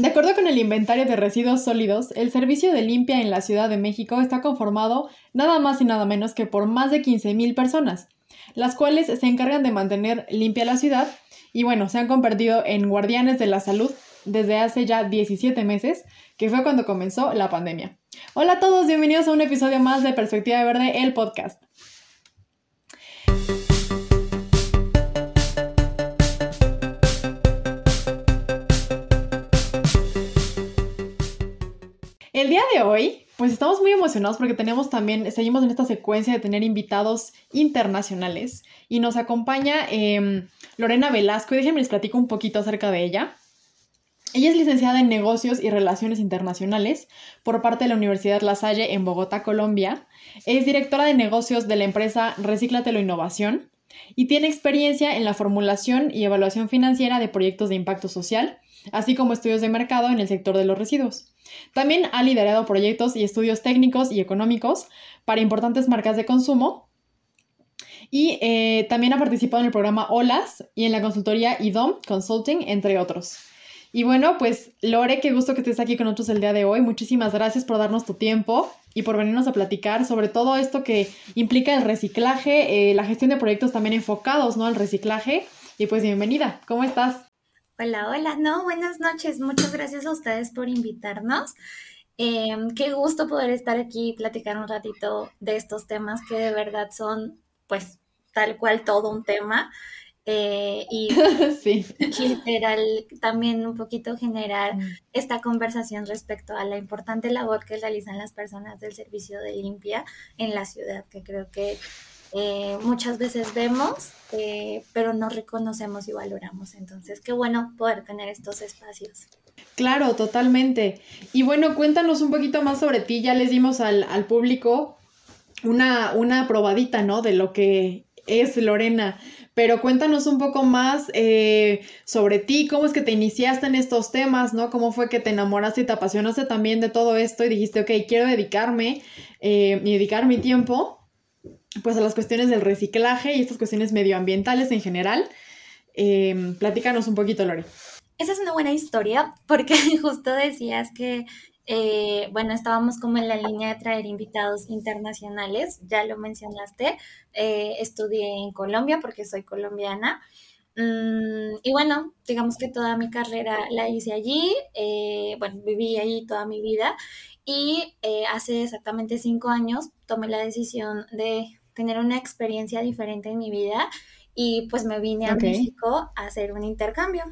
De acuerdo con el inventario de residuos sólidos, el servicio de limpia en la Ciudad de México está conformado nada más y nada menos que por más de 15.000 personas, las cuales se encargan de mantener limpia la ciudad y bueno, se han convertido en guardianes de la salud desde hace ya 17 meses, que fue cuando comenzó la pandemia. Hola a todos, bienvenidos a un episodio más de Perspectiva Verde, el podcast. El día de hoy, pues estamos muy emocionados porque tenemos también, seguimos en esta secuencia de tener invitados internacionales y nos acompaña em, Lorena Velasco y déjenme les platico un poquito acerca de ella. Ella es licenciada en Negocios y Relaciones Internacionales por parte de la Universidad La Salle en Bogotá, Colombia. Es directora de negocios de la empresa Reciclatelo Innovación y tiene experiencia en la formulación y evaluación financiera de proyectos de impacto social, así como estudios de mercado en el sector de los residuos. También ha liderado proyectos y estudios técnicos y económicos para importantes marcas de consumo y eh, también ha participado en el programa OLAS y en la consultoría IDOM Consulting, entre otros. Y bueno, pues Lore, qué gusto que estés aquí con nosotros el día de hoy. Muchísimas gracias por darnos tu tiempo y por venirnos a platicar sobre todo esto que implica el reciclaje, eh, la gestión de proyectos también enfocados ¿no? al reciclaje. Y pues bienvenida, ¿cómo estás? Hola, hola, no, buenas noches. Muchas gracias a ustedes por invitarnos. Em, qué gusto poder estar aquí y platicar un ratito de estos temas que de verdad son, pues, tal cual todo un tema. Eh, y sí. literal también un poquito generar mm. esta conversación respecto a la importante labor que realizan las personas del servicio de limpia en la ciudad, que creo que eh, muchas veces vemos, eh, pero no reconocemos y valoramos. Entonces, qué bueno poder tener estos espacios. Claro, totalmente. Y bueno, cuéntanos un poquito más sobre ti. Ya les dimos al, al público una, una probadita, ¿no? De lo que es Lorena pero cuéntanos un poco más eh, sobre ti, cómo es que te iniciaste en estos temas, ¿no? ¿Cómo fue que te enamoraste y te apasionaste también de todo esto y dijiste, ok, quiero dedicarme eh, y dedicar mi tiempo pues a las cuestiones del reciclaje y estas cuestiones medioambientales en general? Eh, platícanos un poquito, Lori. Esa es una buena historia porque justo decías que eh, bueno, estábamos como en la línea de traer invitados internacionales, ya lo mencionaste, eh, estudié en Colombia porque soy colombiana. Mm, y bueno, digamos que toda mi carrera la hice allí, eh, bueno, viví allí toda mi vida y hace exactamente cinco años tomé la decisión de tener una experiencia diferente en mi vida y pues me vine a México a hacer un intercambio.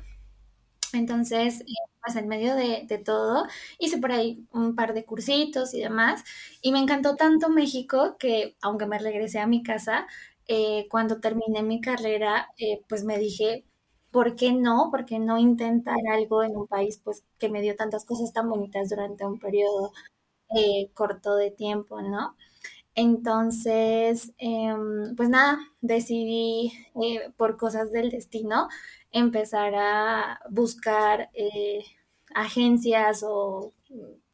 Entonces, pues en medio de, todo, hice por ahí un par de cursitos y demás, y me encantó tanto México que, aunque me regresé a mi casa, eh, cuando terminé mi carrera, eh, pues me dije, ¿por qué no? ¿Por qué no intentar algo en un país pues que me dio tantas cosas tan bonitas durante un periodo eh, corto de tiempo, ¿no? Entonces, em, pues nada, decidí por cosas del destino empezar a buscar agencias o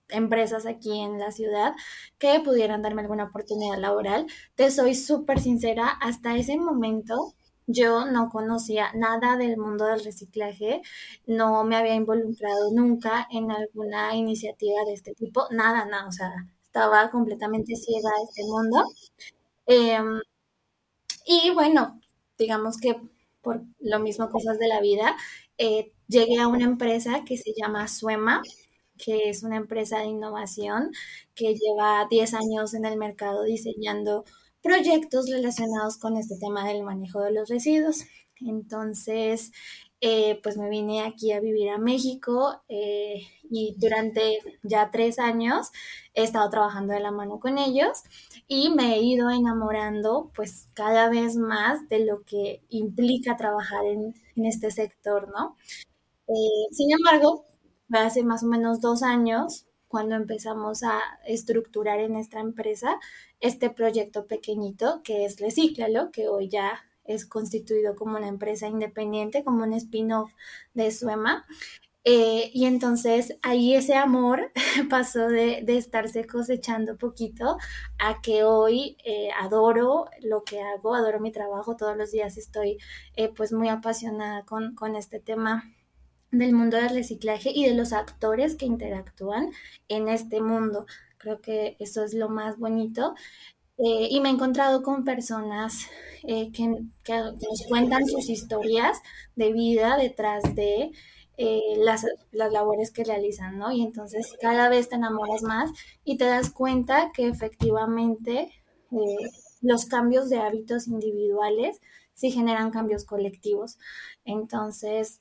empresas aquí en la ciudad que pudieran darme alguna oportunidad laboral. Te soy súper sincera, hasta ese momento yo no conocía nada del mundo del reciclaje, no me había involucrado nunca en alguna iniciativa de este tipo, nada, nada, o sea, estaba completamente ciega a este mundo. Em, y bueno, digamos que por lo mismo cosas de la vida, eh, llegué a una empresa que se llama Suema, que es una empresa de innovación que lleva 10 años en el mercado diseñando proyectos relacionados con este tema del manejo de los residuos. Entonces, eh, pues me vine aquí a vivir a México eh, y durante ya tres años he estado trabajando de la mano con ellos y me he ido enamorando pues cada vez más de lo que implica trabajar en, este sector, ¿no? Eh, sin embargo, hace más o menos dos años cuando empezamos a estructurar en nuestra empresa este proyecto pequeñito que es Recíclalo, que hoy ya es constituido como una empresa independiente, como un spin-off de Suema. Eh, y entonces ahí ese amor pasó de, de, estarse cosechando poquito a que hoy eh, adoro lo que hago, adoro mi trabajo, todos los días estoy eh, pues muy apasionada con, con este tema del mundo del reciclaje y de los actores que interactúan en este mundo. Creo que eso es lo más bonito. Eh, y me he encontrado con personas eh, que, nos cuentan sus historias de vida detrás de eh, las, las, labores que realizan, ¿no? Y entonces cada vez te enamoras más y te das cuenta que efectivamente los cambios de hábitos individuales sí generan cambios colectivos. Entonces,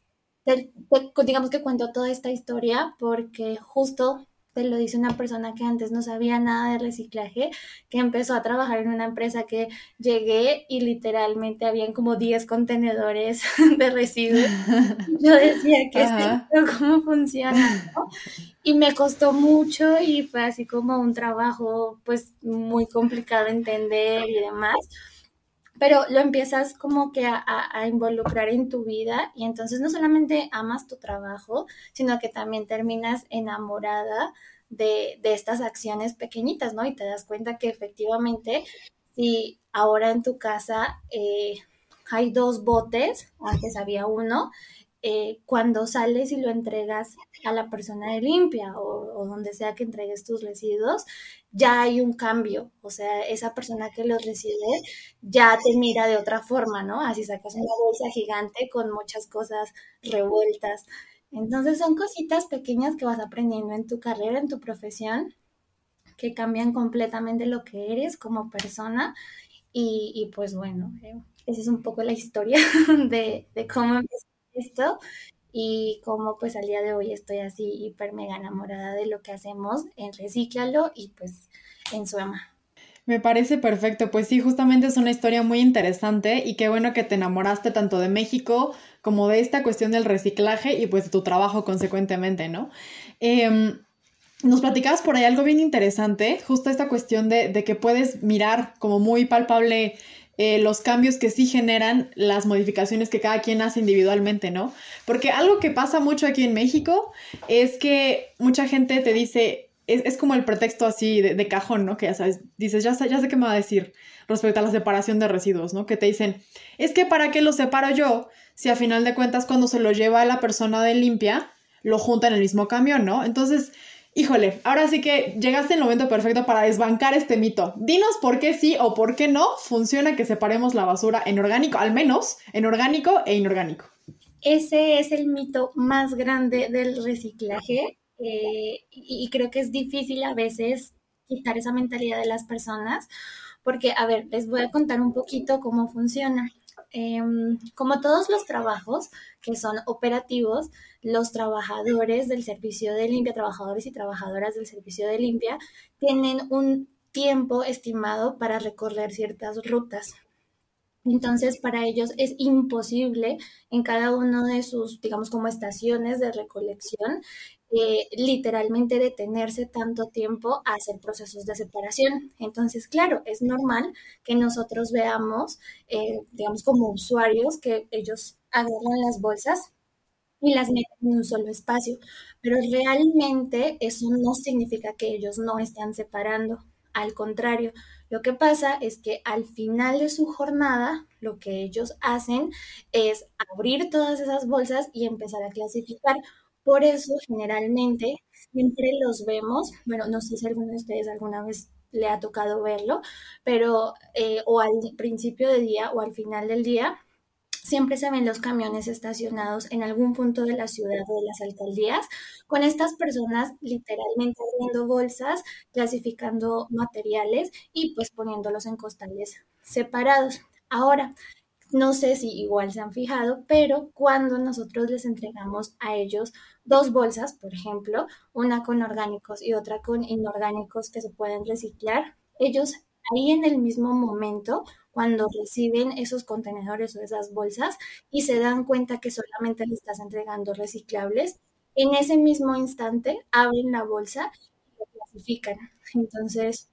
digamos que cuento toda esta historia porque justo te lo dice una persona que antes no sabía nada de reciclaje, que empezó a trabajar en una empresa que llegué y literalmente habían como 10 contenedores de residuos. Yo decía, ¿qué es esto? ¿Cómo funciona? Y me costó mucho y fue así como un trabajo pues muy complicado de entender y demás pero lo empiezas como que a, involucrar en tu vida y entonces no solamente amas tu trabajo, sino que también terminas enamorada de, estas acciones pequeñitas, ¿no? Y te das cuenta que efectivamente, si ahora en tu casa eh, hay dos botes, antes había uno, eh, cuando sales y lo entregas a la persona de limpia o, donde sea que entregues tus residuos, ya hay un cambio. O sea, esa persona que los recibe ya te mira de otra forma, ¿no? Así sacas una bolsa gigante con muchas cosas revueltas. Entonces son cositas pequeñas que vas aprendiendo en tu carrera, en tu profesión, que cambian completamente lo que eres como persona. Y, pues bueno, eh, esa es un poco la historia de, de cómo empezó esto y como pues al día de hoy estoy así hiper mega enamorada de lo que hacemos en Recíclalo y pues en Suema. Me parece perfecto, pues sí, justamente es una historia muy interesante y qué bueno que te enamoraste tanto de México como de esta cuestión del reciclaje y pues de tu trabajo consecuentemente, ¿no? Em, nos platicabas por ahí algo bien interesante, justo esta cuestión de, de que puedes mirar como muy palpable eh, los cambios que sí generan las modificaciones que cada quien hace individualmente, ¿no? Porque algo que pasa mucho aquí en México es que mucha gente te dice, es, como el pretexto así de, cajón, ¿no? Que ya sabes, dices, ya sé, ya sé qué me va a decir respecto a la separación de residuos, ¿no? Que te dicen, es que para qué lo separo yo si a final de cuentas cuando se lo lleva la persona de limpia, lo junta en el mismo camión, ¿no? Entonces, Híjole, ahora sí que llegaste el momento perfecto para desbancar este mito. Dinos por qué sí o por qué no funciona que separemos la basura en orgánico, al menos en orgánico e inorgánico. Ese es el mito más grande del reciclaje eh, y, creo que es difícil a veces quitar esa mentalidad de las personas porque, a ver, les voy a contar un poquito cómo funciona. Em, como todos los trabajos que son operativos, los trabajadores del servicio de limpia, trabajadores y trabajadoras del servicio de limpia, tienen un tiempo estimado para recorrer ciertas rutas. Entonces, para ellos es imposible en cada uno de sus, digamos, como estaciones de recolección, eh, literalmente detenerse tanto tiempo a hacer procesos de separación. Entonces, claro, es normal que nosotros veamos, eh, digamos, como usuarios, que ellos agarran las bolsas y las meten en un solo espacio, pero realmente eso no significa que ellos no están separando. Al contrario, lo que pasa es que al final de su jornada, lo que ellos hacen es abrir todas esas bolsas y empezar a clasificar. Por eso, generalmente, siempre los vemos, bueno, no sé si alguno de ustedes alguna vez le ha tocado verlo, pero eh, o al principio del día o al final del día, siempre se ven los camiones estacionados en algún punto de la ciudad o de las alcaldías, con estas personas literalmente abriendo bolsas, clasificando materiales y pues poniéndolos en costales separados. Ahora, no sé si igual se han fijado, pero cuando nosotros les entregamos a ellos dos bolsas, por ejemplo, una con orgánicos y otra con inorgánicos que se pueden reciclar, ellos ahí en el mismo momento cuando reciben esos contenedores o esas bolsas y se dan cuenta que solamente le estás entregando reciclables, en ese mismo instante abren la bolsa y lo clasifican. Entonces,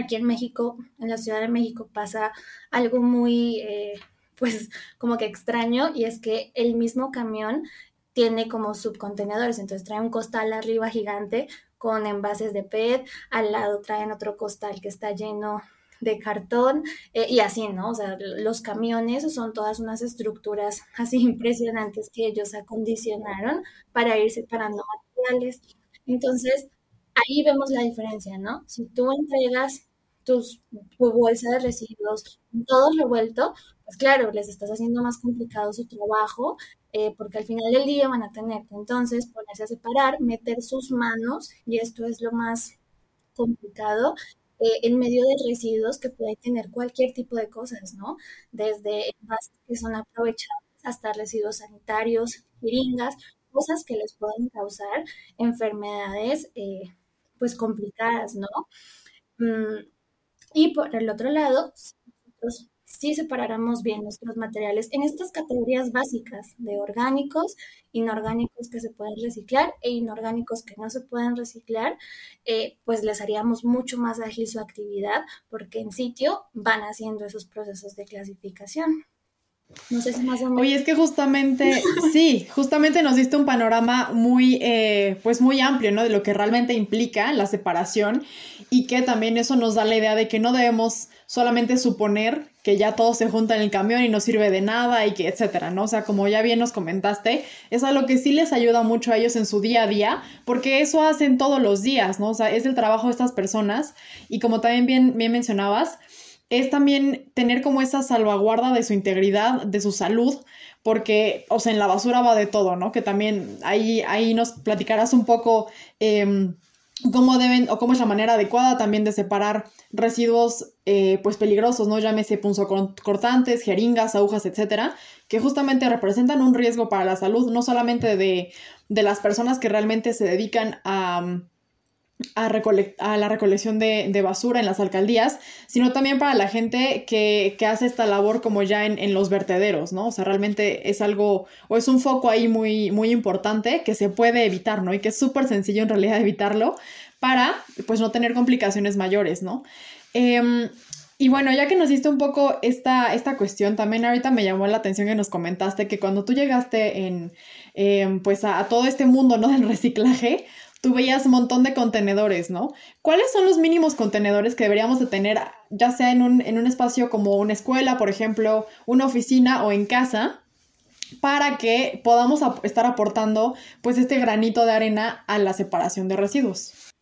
aquí en México, en la Ciudad de México, pasa algo muy, eh, pues, como que extraño y es que el mismo camión tiene como subcontenedores, entonces trae un costal arriba gigante con envases de PET, al lado traen otro costal que está lleno de cartón eh, y así, ¿no? O sea, los camiones son todas unas estructuras así impresionantes que ellos acondicionaron para ir separando materiales. Entonces, ahí vemos la diferencia, ¿no? Si tú entregas tus, tu bolsa de residuos todo revuelto, pues claro, les estás haciendo más complicado su trabajo, eh, porque al final del día van a tener que entonces ponerse a separar, meter sus manos, y esto es lo más complicado, eh, en medio de residuos que pueden tener cualquier tipo de cosas, ¿no? Desde envases que son aprovechados hasta residuos sanitarios, jeringas, cosas que les pueden causar enfermedades, eh, pues complicadas, ¿no? Mm, y por el otro lado, nosotros sí separáramos bien nuestros materiales en estas categorías básicas de orgánicos, inorgánicos que se pueden reciclar e inorgánicos que no se pueden reciclar, eh, pues les haríamos mucho más ágil su actividad porque en sitio van haciendo esos procesos de clasificación. No sé si más o menos. Oye, es que justamente, sí, justamente nos diste un panorama muy, eh, pues muy amplio, ¿no? De lo que realmente implica la separación y que también eso nos da la idea de que no debemos solamente suponer que ya todo se junta en el camión y no sirve de nada y que etcétera, ¿no? O sea, como ya bien nos comentaste, es algo que sí les ayuda mucho a ellos en su día a día, porque eso hacen todos los días, ¿no? O sea, es el trabajo de estas personas y como también bien, bien mencionabas, es también tener como esa salvaguarda de su integridad, de su salud, porque, o sea, en la basura va de todo, ¿no? Que también ahí, ahí nos platicarás un poco em, cómo deben o cómo es la manera adecuada también de separar residuos eh, pues peligrosos, ¿no? Llámese punzocortantes, jeringas, agujas, etcétera, que justamente representan un riesgo para la salud, no solamente de, de las personas que realmente se dedican a a, a, la recolección de, basura en las alcaldías, sino también para la gente que, hace esta labor como ya en, los vertederos, ¿no? O sea, realmente es algo, o es un foco ahí muy, muy importante que se puede evitar, ¿no? Y que es súper sencillo en realidad evitarlo para, pues, no tener complicaciones mayores, ¿no? Em, y bueno, ya que nos diste un poco esta, esta cuestión, también ahorita me llamó la atención que nos comentaste que cuando tú llegaste en, em, pues a, a, todo este mundo, ¿no? Del reciclaje, tú veías un montón de contenedores, ¿no? ¿Cuáles son los mínimos contenedores que deberíamos de tener, ya sea en un, en un espacio como una escuela, por ejemplo, una oficina o en casa, para que podamos estar aportando pues este granito de arena a la separación de residuos?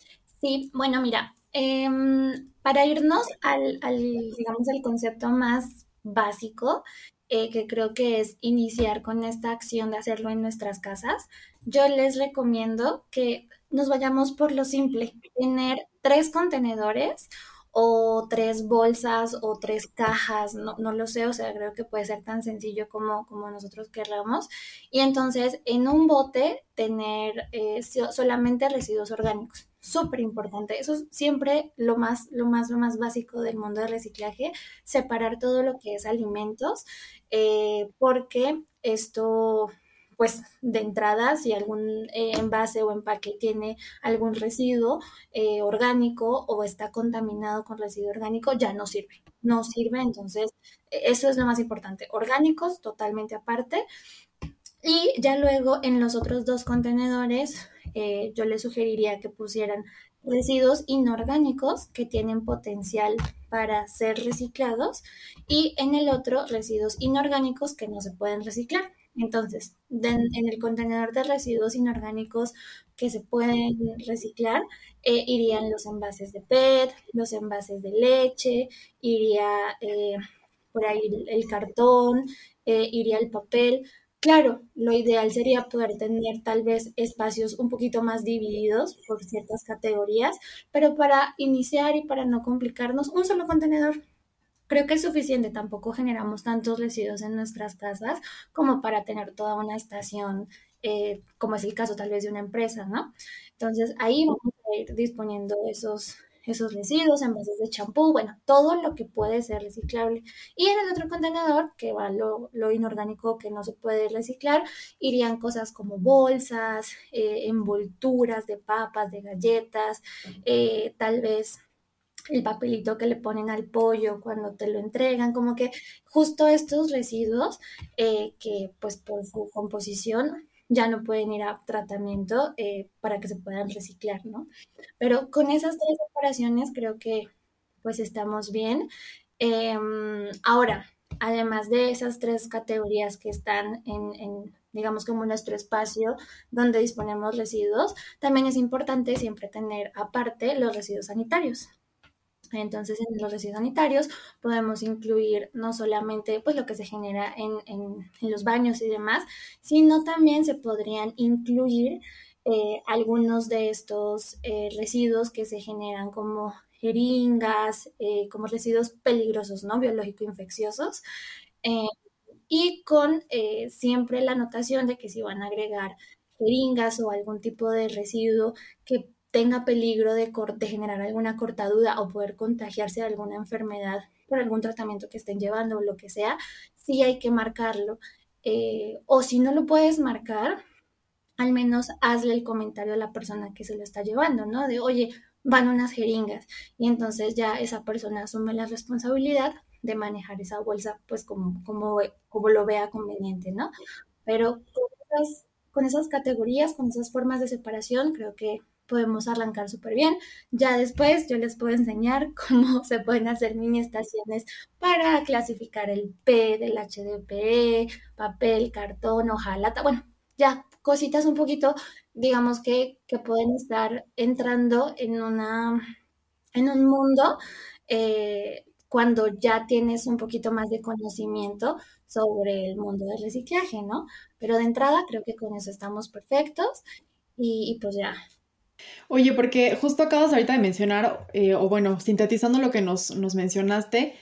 Sí, bueno, mira, em, para irnos al, al, digamos, al concepto más básico, eh, que creo que es iniciar con esta acción de hacerlo en nuestras casas, yo les recomiendo que nos vayamos por lo simple, tener tres contenedores o tres bolsas o tres cajas, no, no, lo sé, o sea, creo que puede ser tan sencillo como, como nosotros querramos. Y entonces en un bote tener eh, solamente residuos orgánicos, súper importante. Eso es siempre lo más, lo más, lo más básico del mundo del reciclaje, separar todo lo que es alimentos, eh, porque esto pues de entrada, si algún eh, envase o empaque tiene algún residuo eh, orgánico o está contaminado con residuo orgánico, ya no sirve. No sirve, entonces e, eso es lo más importante. Orgánicos, totalmente aparte. Y ya luego en los otros dos contenedores, eh, yo les sugeriría que pusieran residuos inorgánicos que tienen potencial para ser reciclados y en el otro residuos inorgánicos que no se pueden reciclar. Entonces, en el contenedor de residuos inorgánicos que se pueden reciclar, eh, irían los envases de PET, los envases de leche, iría eh, por ahí el, cartón, eh, iría el papel. Claro, lo ideal sería poder tener tal vez espacios un poquito más divididos por ciertas categorías, pero para iniciar y para no complicarnos, un solo contenedor creo que es suficiente, tampoco generamos tantos residuos en nuestras casas como para tener toda una estación, eh, como es el caso tal vez de una empresa, ¿no? Entonces ahí vamos a ir disponiendo esos, esos residuos, envases de champú, bueno, todo lo que puede ser reciclable. Y en el otro contenedor, que va lo, lo inorgánico que no se puede reciclar, irían cosas como bolsas, eh, envolturas de papas, de galletas, eh, tal vez el papelito que le ponen al pollo cuando te lo entregan, como que justo estos residuos eh, que pues por su composición ya no pueden ir a tratamiento eh, para que se puedan reciclar, ¿no? Pero con esas tres operaciones creo que pues estamos bien. Em, ahora, además de esas tres categorías que están en, digamos, como nuestro espacio donde disponemos residuos, también es importante siempre tener aparte los residuos sanitarios. Entonces, en los residuos sanitarios podemos incluir no solamente pues, lo que se genera en, los baños y demás, sino también se podrían incluir eh, algunos de estos eh, residuos que se generan como jeringas, eh, como residuos peligrosos, ¿no? Biológico-infecciosos. y con siempre la anotación de que si van a agregar jeringas o algún tipo de residuo que tenga peligro de, generar alguna cortadura o poder contagiarse de alguna enfermedad por algún tratamiento que estén llevando o lo que sea, sí hay que marcarlo. Eh, o si no lo puedes marcar, al menos hazle el comentario a la persona que se lo está llevando, ¿no? De, oye, van unas jeringas. Y entonces ya esa persona asume la responsabilidad de manejar esa bolsa, pues como, como, como lo vea conveniente, ¿no? Pero con esas categorías, con esas formas de separación, creo que podemos arrancar súper bien. Ya después yo les puedo enseñar cómo se pueden hacer mini estaciones para clasificar el P del HDPE, papel, cartón, hojalata, bueno, ya cositas un poquito, digamos que, que pueden estar entrando en, una, en un mundo eh, cuando ya tienes un poquito más de conocimiento sobre el mundo del reciclaje, ¿no? Pero de entrada creo que con eso estamos perfectos y pues ya, Oye, porque justo acabas ahorita de mencionar, eh, o bueno, sintetizando lo que nos, nos, mencionaste,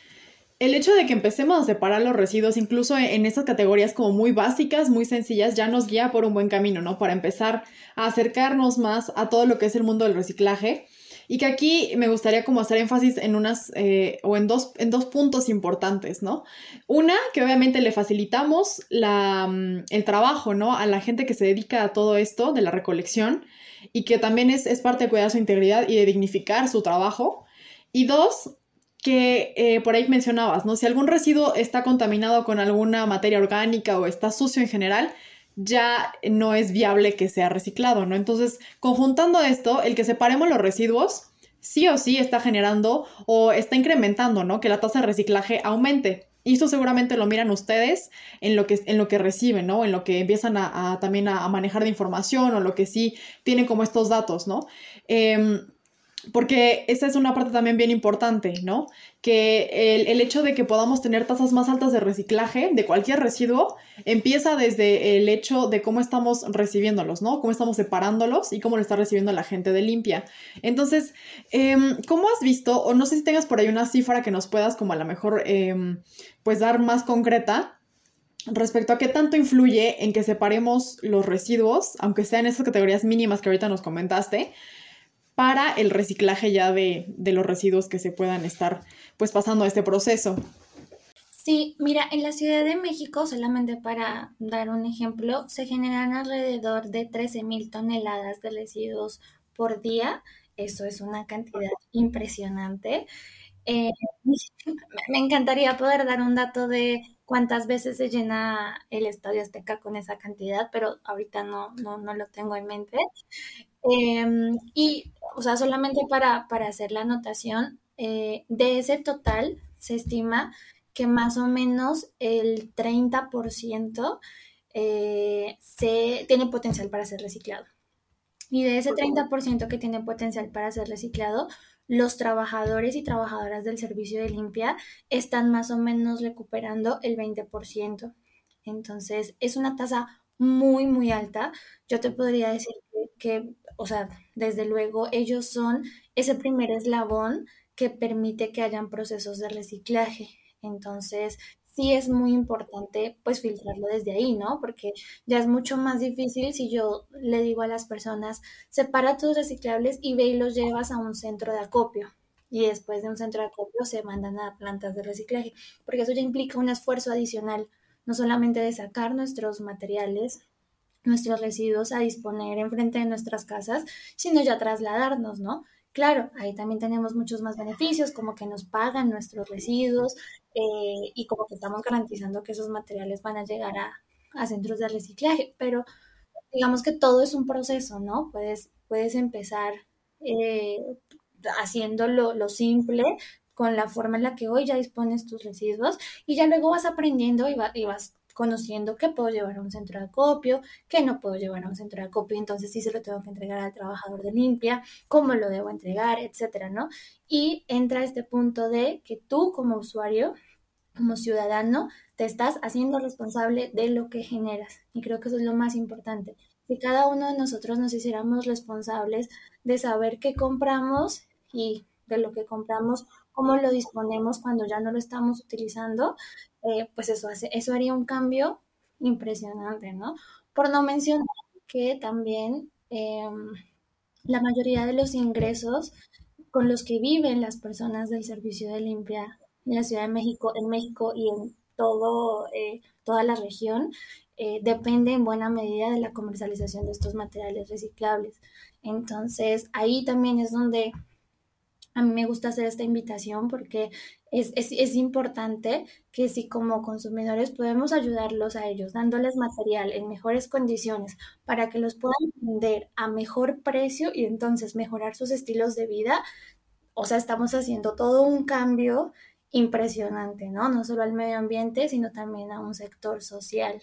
el hecho de que empecemos a separar los residuos, incluso en, estas categorías como muy básicas, muy sencillas, ya nos guía por un buen camino, ¿no? Para empezar a acercarnos más a todo lo que es el mundo del reciclaje. Y que aquí me gustaría como hacer énfasis en unas eh, o en dos, en dos puntos importantes, ¿no? Una, que obviamente le facilitamos la, mm, el trabajo, ¿no? A la gente que se dedica a todo esto de la recolección y que también es, parte de cuidar su integridad y de dignificar su trabajo. Y dos, que eh, por ahí mencionabas, ¿no? Si algún residuo está contaminado con alguna materia orgánica o está sucio en general, ya no es viable que sea reciclado, ¿no? Entonces, conjuntando esto, el que separemos los residuos sí o sí está generando o está incrementando, ¿no? Que la tasa de reciclaje aumente. Y esto seguramente lo miran ustedes en lo que, en lo que reciben, ¿no? En lo que empiezan a, también a, manejar de información o lo que sí tienen como estos datos, ¿no? Em, porque esa es una parte también bien importante, ¿no? Que el, hecho de que podamos tener tasas más altas de reciclaje de cualquier residuo empieza desde el hecho de cómo estamos recibiéndolos, ¿no? Cómo estamos separándolos y cómo lo está recibiendo la gente de limpia. Entonces, em, ¿cómo has visto, o no sé si tengas por ahí una cifra que nos puedas como a lo mejor, em, pues dar más concreta respecto a qué tanto influye en que separemos los residuos, aunque sean esas categorías mínimas que ahorita nos comentaste, para el reciclaje ya de, los residuos que se puedan estar pues pasando a este proceso. Sí, mira, en la Ciudad de México, solamente para dar un ejemplo, se generan alrededor de 13 mil toneladas de residuos por día. Eso es una cantidad impresionante. Eh, me encantaría poder dar un dato de cuántas veces se llena el Estadio Azteca con esa cantidad, pero ahorita no, no, no lo tengo en mente. Em, y, o sea, solamente para, hacer la anotación, eh, de ese total se estima que más o menos el 30% eh, se, tiene potencial para ser reciclado. Y de ese 30% que tiene potencial para ser reciclado, los trabajadores y trabajadoras del servicio de limpia están más o menos recuperando el 20%. Entonces, es una tasa muy, muy alta. Yo te podría decir que o sea, desde luego ellos son ese primer eslabón que permite que hayan procesos de reciclaje. Entonces, sí es muy importante pues filtrarlo desde ahí, ¿no? Porque ya es mucho más difícil si yo le digo a las personas, separa tus reciclables y ve y los llevas a un centro de acopio. Y después de un centro de acopio se mandan a plantas de reciclaje, porque eso ya implica un esfuerzo adicional, no solamente de sacar nuestros materiales, nuestros residuos a disponer enfrente de nuestras casas, sino ya trasladarnos, ¿no? Claro, ahí también tenemos muchos más beneficios, como que nos pagan nuestros residuos eh, y como que estamos garantizando que esos materiales van a llegar a, centros de reciclaje, pero digamos que todo es un proceso, ¿no? Puedes, puedes empezar eh, haciendo lo, lo simple, con la forma en la que hoy ya dispones tus residuos y ya luego vas aprendiendo y, y vas conociendo qué puedo llevar a un centro de acopio, qué no puedo llevar a un centro de acopio, entonces sí se lo tengo que entregar al trabajador de limpia, cómo lo debo entregar, etcétera, ¿no? Y entra este punto de que tú como usuario, como ciudadano, te estás haciendo responsable de lo que generas. Y creo que eso es lo más importante. Si cada uno de nosotros nos hiciéramos responsables de saber qué compramos y de lo que compramos, cómo lo disponemos cuando ya no lo estamos utilizando, eh, pues eso, hace, eso haría un cambio impresionante, ¿no? Por no mencionar que también em, la mayoría de los ingresos con los que viven las personas del servicio de limpia en la Ciudad de México, en México y en todo, eh, toda la región, eh, depende en buena medida de la comercialización de estos materiales reciclables. Entonces, ahí también es donde a mí me gusta hacer esta invitación porque es, es, importante que si como consumidores podemos ayudarlos a ellos, dándoles material en mejores condiciones para que los puedan vender a mejor precio y entonces mejorar sus estilos de vida, o sea, estamos haciendo todo un cambio impresionante, ¿no? No solo al medio ambiente, sino también a un sector social.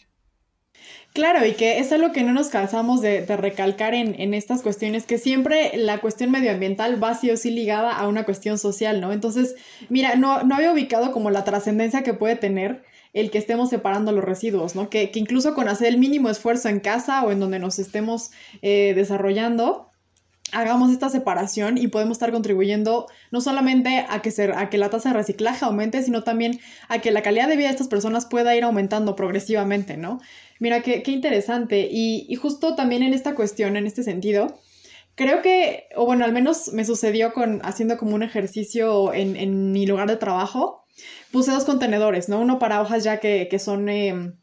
Claro, y que es algo que no nos cansamos de, recalcar en, estas cuestiones, que siempre la cuestión medioambiental va sí o sí ligada a una cuestión social, ¿no? Entonces, mira, no, no había ubicado como la trascendencia que puede tener el que estemos separando los residuos, ¿no? Que, incluso con hacer el mínimo esfuerzo en casa o en donde nos estemos eh, desarrollando, hagamos esta separación y podemos estar contribuyendo no solamente a que, a que la tasa de reciclaje aumente, sino también a que la calidad de vida de estas personas pueda ir aumentando progresivamente, ¿no? Mira, qué, qué interesante. Y, y, justo también en esta cuestión, en este sentido, creo que, o bueno, al menos me sucedió con haciendo como un ejercicio en, en mi lugar de trabajo, puse dos contenedores, ¿no? Uno para hojas ya que, que son... Em,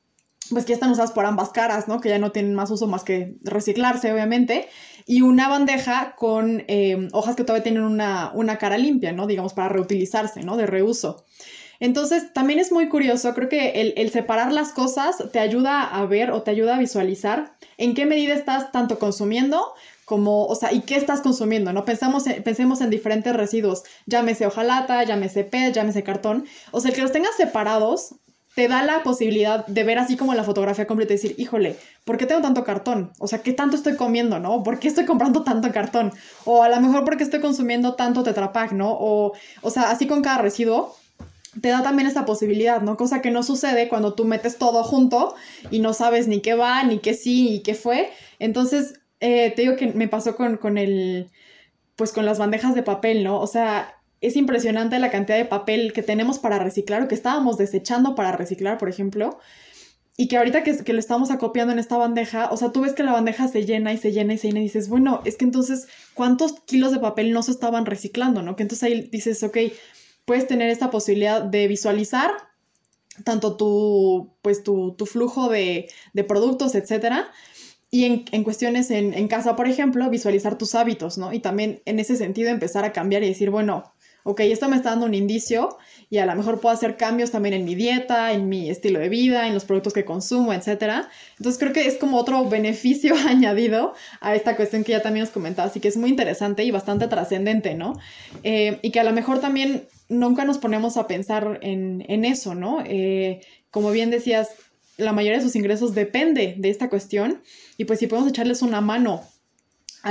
pues que están usadas por ambas caras, ¿no? Que ya no tienen más uso más que reciclarse, obviamente y una bandeja con em, hojas que todavía tienen una, cara limpia, ¿no? Digamos, para reutilizarse, ¿no? De reuso. Entonces, también es muy curioso, creo que el, separar las cosas te ayuda a ver o te ayuda a visualizar en qué medida estás tanto consumiendo como, o sea, ¿y qué estás consumiendo? ¿No? Pensamos pensemos en diferentes residuos, llámese hojalata, llámese PET, llámese cartón. O sea, el que los tengas separados te da la posibilidad de ver así como la fotografía completa y decir, híjole, ¿por qué tengo tanto cartón? O sea, ¿qué tanto estoy comiendo, no? ¿Por qué estoy comprando tanto cartón? O a lo mejor porque estoy consumiendo tanto tetrapack, ¿no? O, o sea, así con cada residuo te da también esta posibilidad, ¿no? Cosa que no sucede cuando tú metes todo junto y no sabes ni qué va, ni qué sí, ni qué fue. Entonces, eh, te digo que me pasó con, con el, pues con las bandejas de papel, ¿no? O sea, es impresionante la cantidad de papel que tenemos para reciclar o que estábamos desechando para reciclar, por ejemplo, y que ahorita que, que, lo estamos acopiando en esta bandeja, o sea, tú ves que la bandeja se llena y se llena y se llena y dices, bueno, es que entonces, ¿cuántos kilos de papel no se estaban reciclando, no? Que entonces ahí dices, ok, puedes tener esta posibilidad de visualizar tanto tu, pues tu, tu flujo de, de, productos, etcétera, y en, en cuestiones en, en, casa, por ejemplo, visualizar tus hábitos, ¿no? Y también en ese sentido empezar a cambiar y decir, bueno, ok, esto me está dando un indicio y a lo mejor puedo hacer cambios también en mi dieta, en mi estilo de vida, en los productos que consumo, etc. Entonces creo que es como otro beneficio añadido a esta cuestión que ya también os comentaba, así que es muy interesante y bastante trascendente, ¿no? Eh, y que a lo mejor también nunca nos ponemos a pensar en, eso, ¿no? Eh, como bien decías, la mayoría de sus ingresos depende de esta cuestión y pues si podemos echarles una mano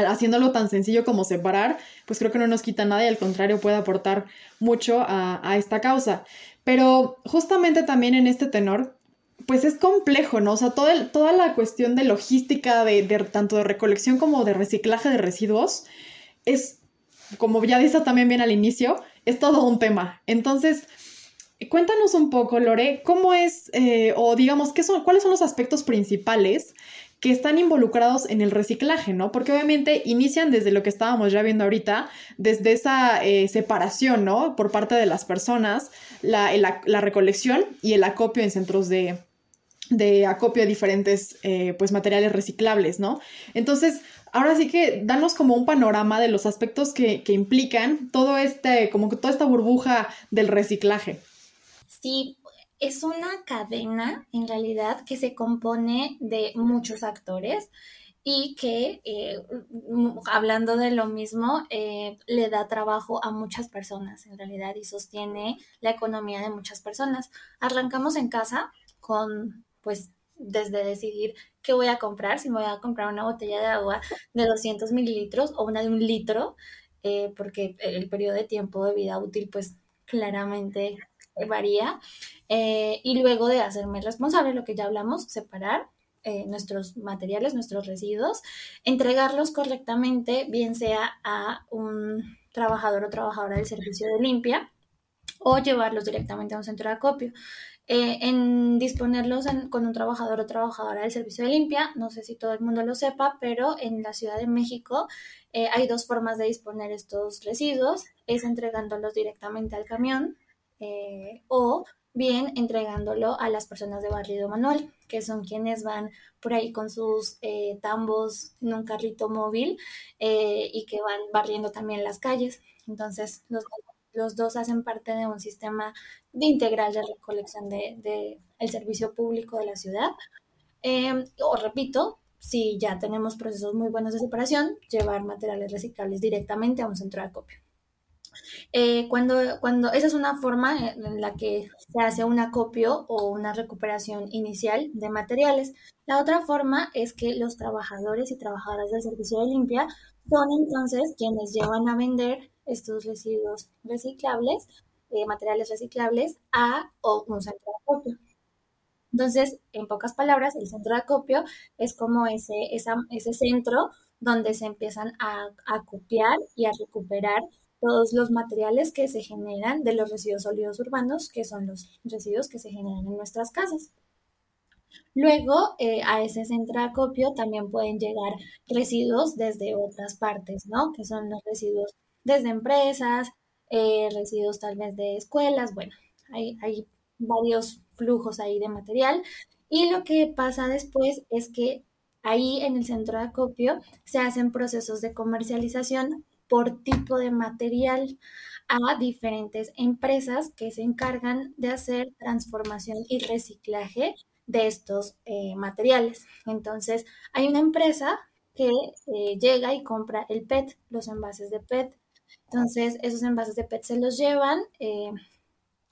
haciéndolo tan sencillo como separar, pues creo que no nos quita nada y al contrario puede aportar mucho a, esta causa. Pero justamente también en este tenor, pues es complejo, ¿no? O sea, toda la cuestión de logística, de, tanto de recolección como de reciclaje de residuos, es, como ya dice también bien al inicio, es todo un tema. Entonces, cuéntanos un poco, Lore, cómo es, eh, o digamos, ¿qué son, cuáles son los aspectos principales que están involucrados en el reciclaje, ¿no? Porque obviamente inician desde lo que estábamos ya viendo ahorita, desde esa eh, separación, ¿no? Por parte de las personas, la, recolección y el acopio en centros de, acopio de diferentes eh, pues materiales reciclables, ¿no? Entonces, ahora sí que danos como un panorama de los aspectos que, que implican todo este, como que toda esta burbuja del reciclaje. Sí, es una cadena en realidad que se compone de muchos actores y que, eh, hablando de lo mismo, eh, le da trabajo a muchas personas en realidad y sostiene la economía de muchas personas. Arrancamos en casa con, pues, desde decidir qué voy a comprar, si me voy a comprar una botella de agua de 200 mililitros o una de un litro, eh, porque el periodo de tiempo de vida útil, pues, claramente varía. y luego de hacerme responsable, lo que ya hablamos, separar eh, nuestros materiales, nuestros residuos, entregarlos correctamente, bien sea a un trabajador o trabajadora del servicio de limpia o llevarlos directamente a un centro de acopio. Eh, en disponerlos con un trabajador o trabajadora del servicio de limpia, no sé si todo el mundo lo sepa, pero en la Ciudad de México eh, hay dos formas de disponer estos residuos, es entregándolos directamente al camión o bien entregándolo a las personas de barrido manual, que son quienes van por ahí con sus eh, tambos en un carrito móvil eh, y que van barriendo también las calles. Entonces, los, dos hacen parte de un sistema de integral de recolección del de, servicio público de la ciudad. Em, o repito, si ya tenemos procesos muy buenos de separación, llevar materiales reciclables directamente a un centro de acopio. Eh, cuando, cuando esa es una forma en la que se hace un acopio o una recuperación inicial de materiales. La otra forma es que los trabajadores y trabajadoras del servicio de limpia son entonces quienes llevan a vender estos residuos reciclables, eh, materiales reciclables, a un centro de acopio. Entonces, en pocas palabras, el centro de acopio es como ese, ese centro donde se empiezan a, a acopiar y a recuperar todos los materiales que se generan de los residuos sólidos urbanos, que son los residuos que se generan en nuestras casas. Luego, eh, a ese centro de acopio también pueden llegar residuos desde otras partes, ¿no? Que son los residuos desde empresas, eh, residuos tal vez de escuelas, bueno, hay, hay varios flujos ahí de material. Y lo que pasa después es que ahí en el centro de acopio se hacen procesos de comercialización por tipo de material a diferentes empresas que se encargan de hacer transformación y reciclaje de estos eh, materiales. Entonces, hay una empresa que eh, llega y compra el PET, los envases de PET. Entonces, esos envases de PET se los llevan, eh,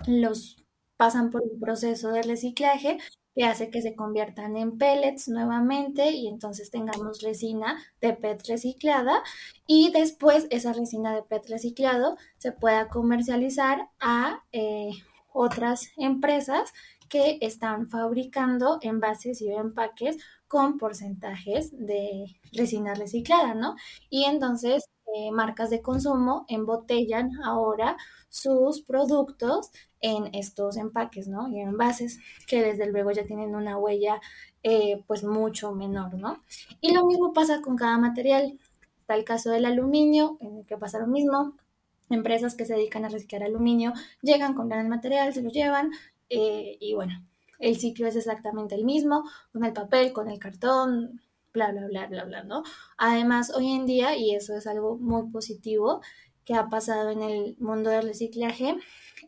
los pasan por un proceso de reciclaje que hace que se conviertan en pellets nuevamente y entonces tengamos resina de PET reciclada y después esa resina de PET reciclado se pueda comercializar a eh, otras empresas que están fabricando envases y empaques con porcentajes de resina reciclada, ¿no? Y entonces eh, marcas de consumo embotellan ahora sus productos en estos empaques, ¿no? Y envases que desde luego ya tienen una huella eh, pues mucho menor, ¿no? Y lo mismo pasa con cada material. Está el caso del aluminio, en el que pasa lo mismo. Empresas que se dedican a reciclar aluminio llegan, compran el material, se lo llevan eh, y bueno, el ciclo es exactamente el mismo, con el papel, con el cartón, bla, bla, bla, bla, bla, ¿no? Además, hoy en día, y eso es algo muy positivo que ha pasado en el mundo del reciclaje,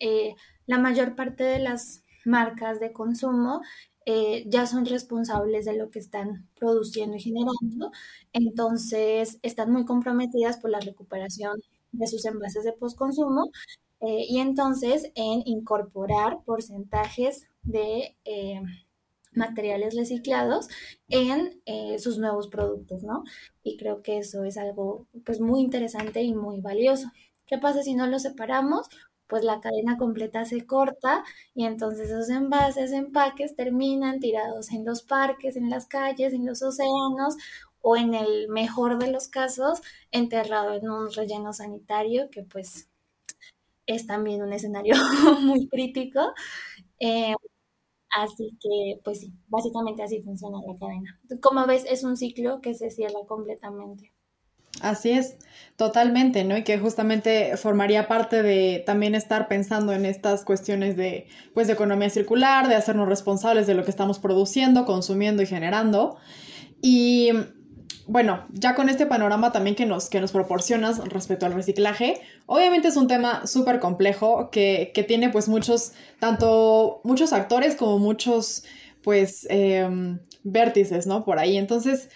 eh, la mayor parte de las marcas de consumo eh, ya son responsables de lo que están produciendo y generando, entonces están muy comprometidas por la recuperación de sus envases de postconsumo eh, y entonces en incorporar porcentajes de eh, materiales reciclados en sus nuevos productos, ¿no? Y creo que eso es algo pues muy interesante y muy valioso. ¿Qué pasa si no lo separamos? pues la cadena completa se corta y entonces esos envases, empaques terminan tirados en los parques, en las calles, en los océanos o en el mejor de los casos enterrado en un relleno sanitario que pues es también un escenario muy crítico. Eh, así que pues sí, básicamente así funciona la cadena. Como ves, es un ciclo que se cierra completamente. Así es, totalmente, ¿no? Y que justamente formaría parte de también estar pensando en estas cuestiones de, pues, de economía circular, de hacernos responsables de lo que estamos produciendo, consumiendo y generando. Y bueno, ya con este panorama también que nos, que nos proporcionas respecto al reciclaje, obviamente es un tema súper complejo que, que, tiene pues muchos, tanto muchos actores como muchos pues em, vértices, ¿no? Por ahí. Entonces,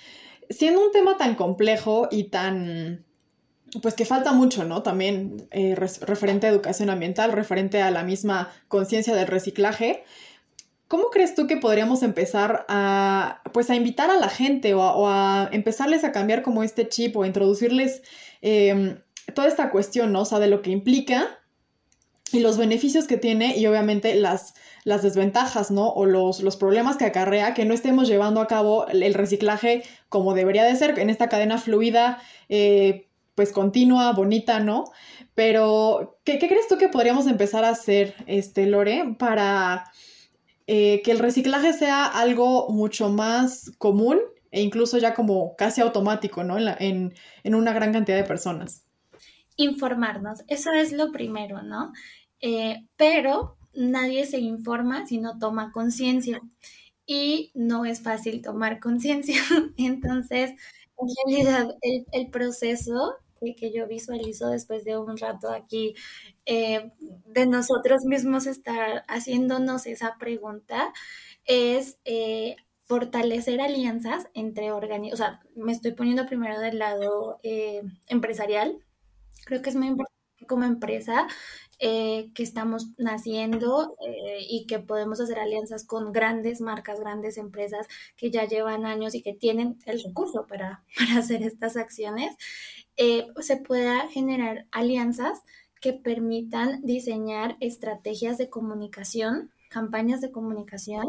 siendo un tema tan complejo y tan, pues que falta mucho, ¿no? También eh, referente a educación ambiental, referente a la misma conciencia del reciclaje. ¿Cómo crees tú que podríamos empezar a, pues a invitar a la gente o a, empezarles a cambiar como este chip o introducirles em, toda esta cuestión, ¿no? O sea, de lo que implica y los beneficios que tiene y obviamente las, las desventajas, ¿no? O los, los, problemas que acarrea que no estemos llevando a cabo el reciclaje como debería de ser en esta cadena fluida, eh, pues continua, bonita, ¿no? Pero, ¿qué, crees tú que podríamos empezar a hacer, este, Lore, para eh, que el reciclaje sea algo mucho más común e incluso ya como casi automático, ¿no? En, en una gran cantidad de personas informarnos. Eso es lo primero, ¿no? Eh, pero nadie se informa si no toma conciencia y no es fácil tomar conciencia. Entonces, en realidad, el, proceso que, yo visualizo después de un rato aquí eh, de nosotros mismos estar haciéndonos esa pregunta es eh, fortalecer alianzas entre organismos, o sea, me estoy poniendo primero del lado empresarial, creo que es muy importante como empresa eh, que estamos naciendo eh, y que podemos hacer alianzas con grandes marcas, grandes empresas que ya llevan años y que tienen el recurso para, hacer estas acciones, eh, se pueda generar alianzas que permitan diseñar estrategias de comunicación campañas de comunicación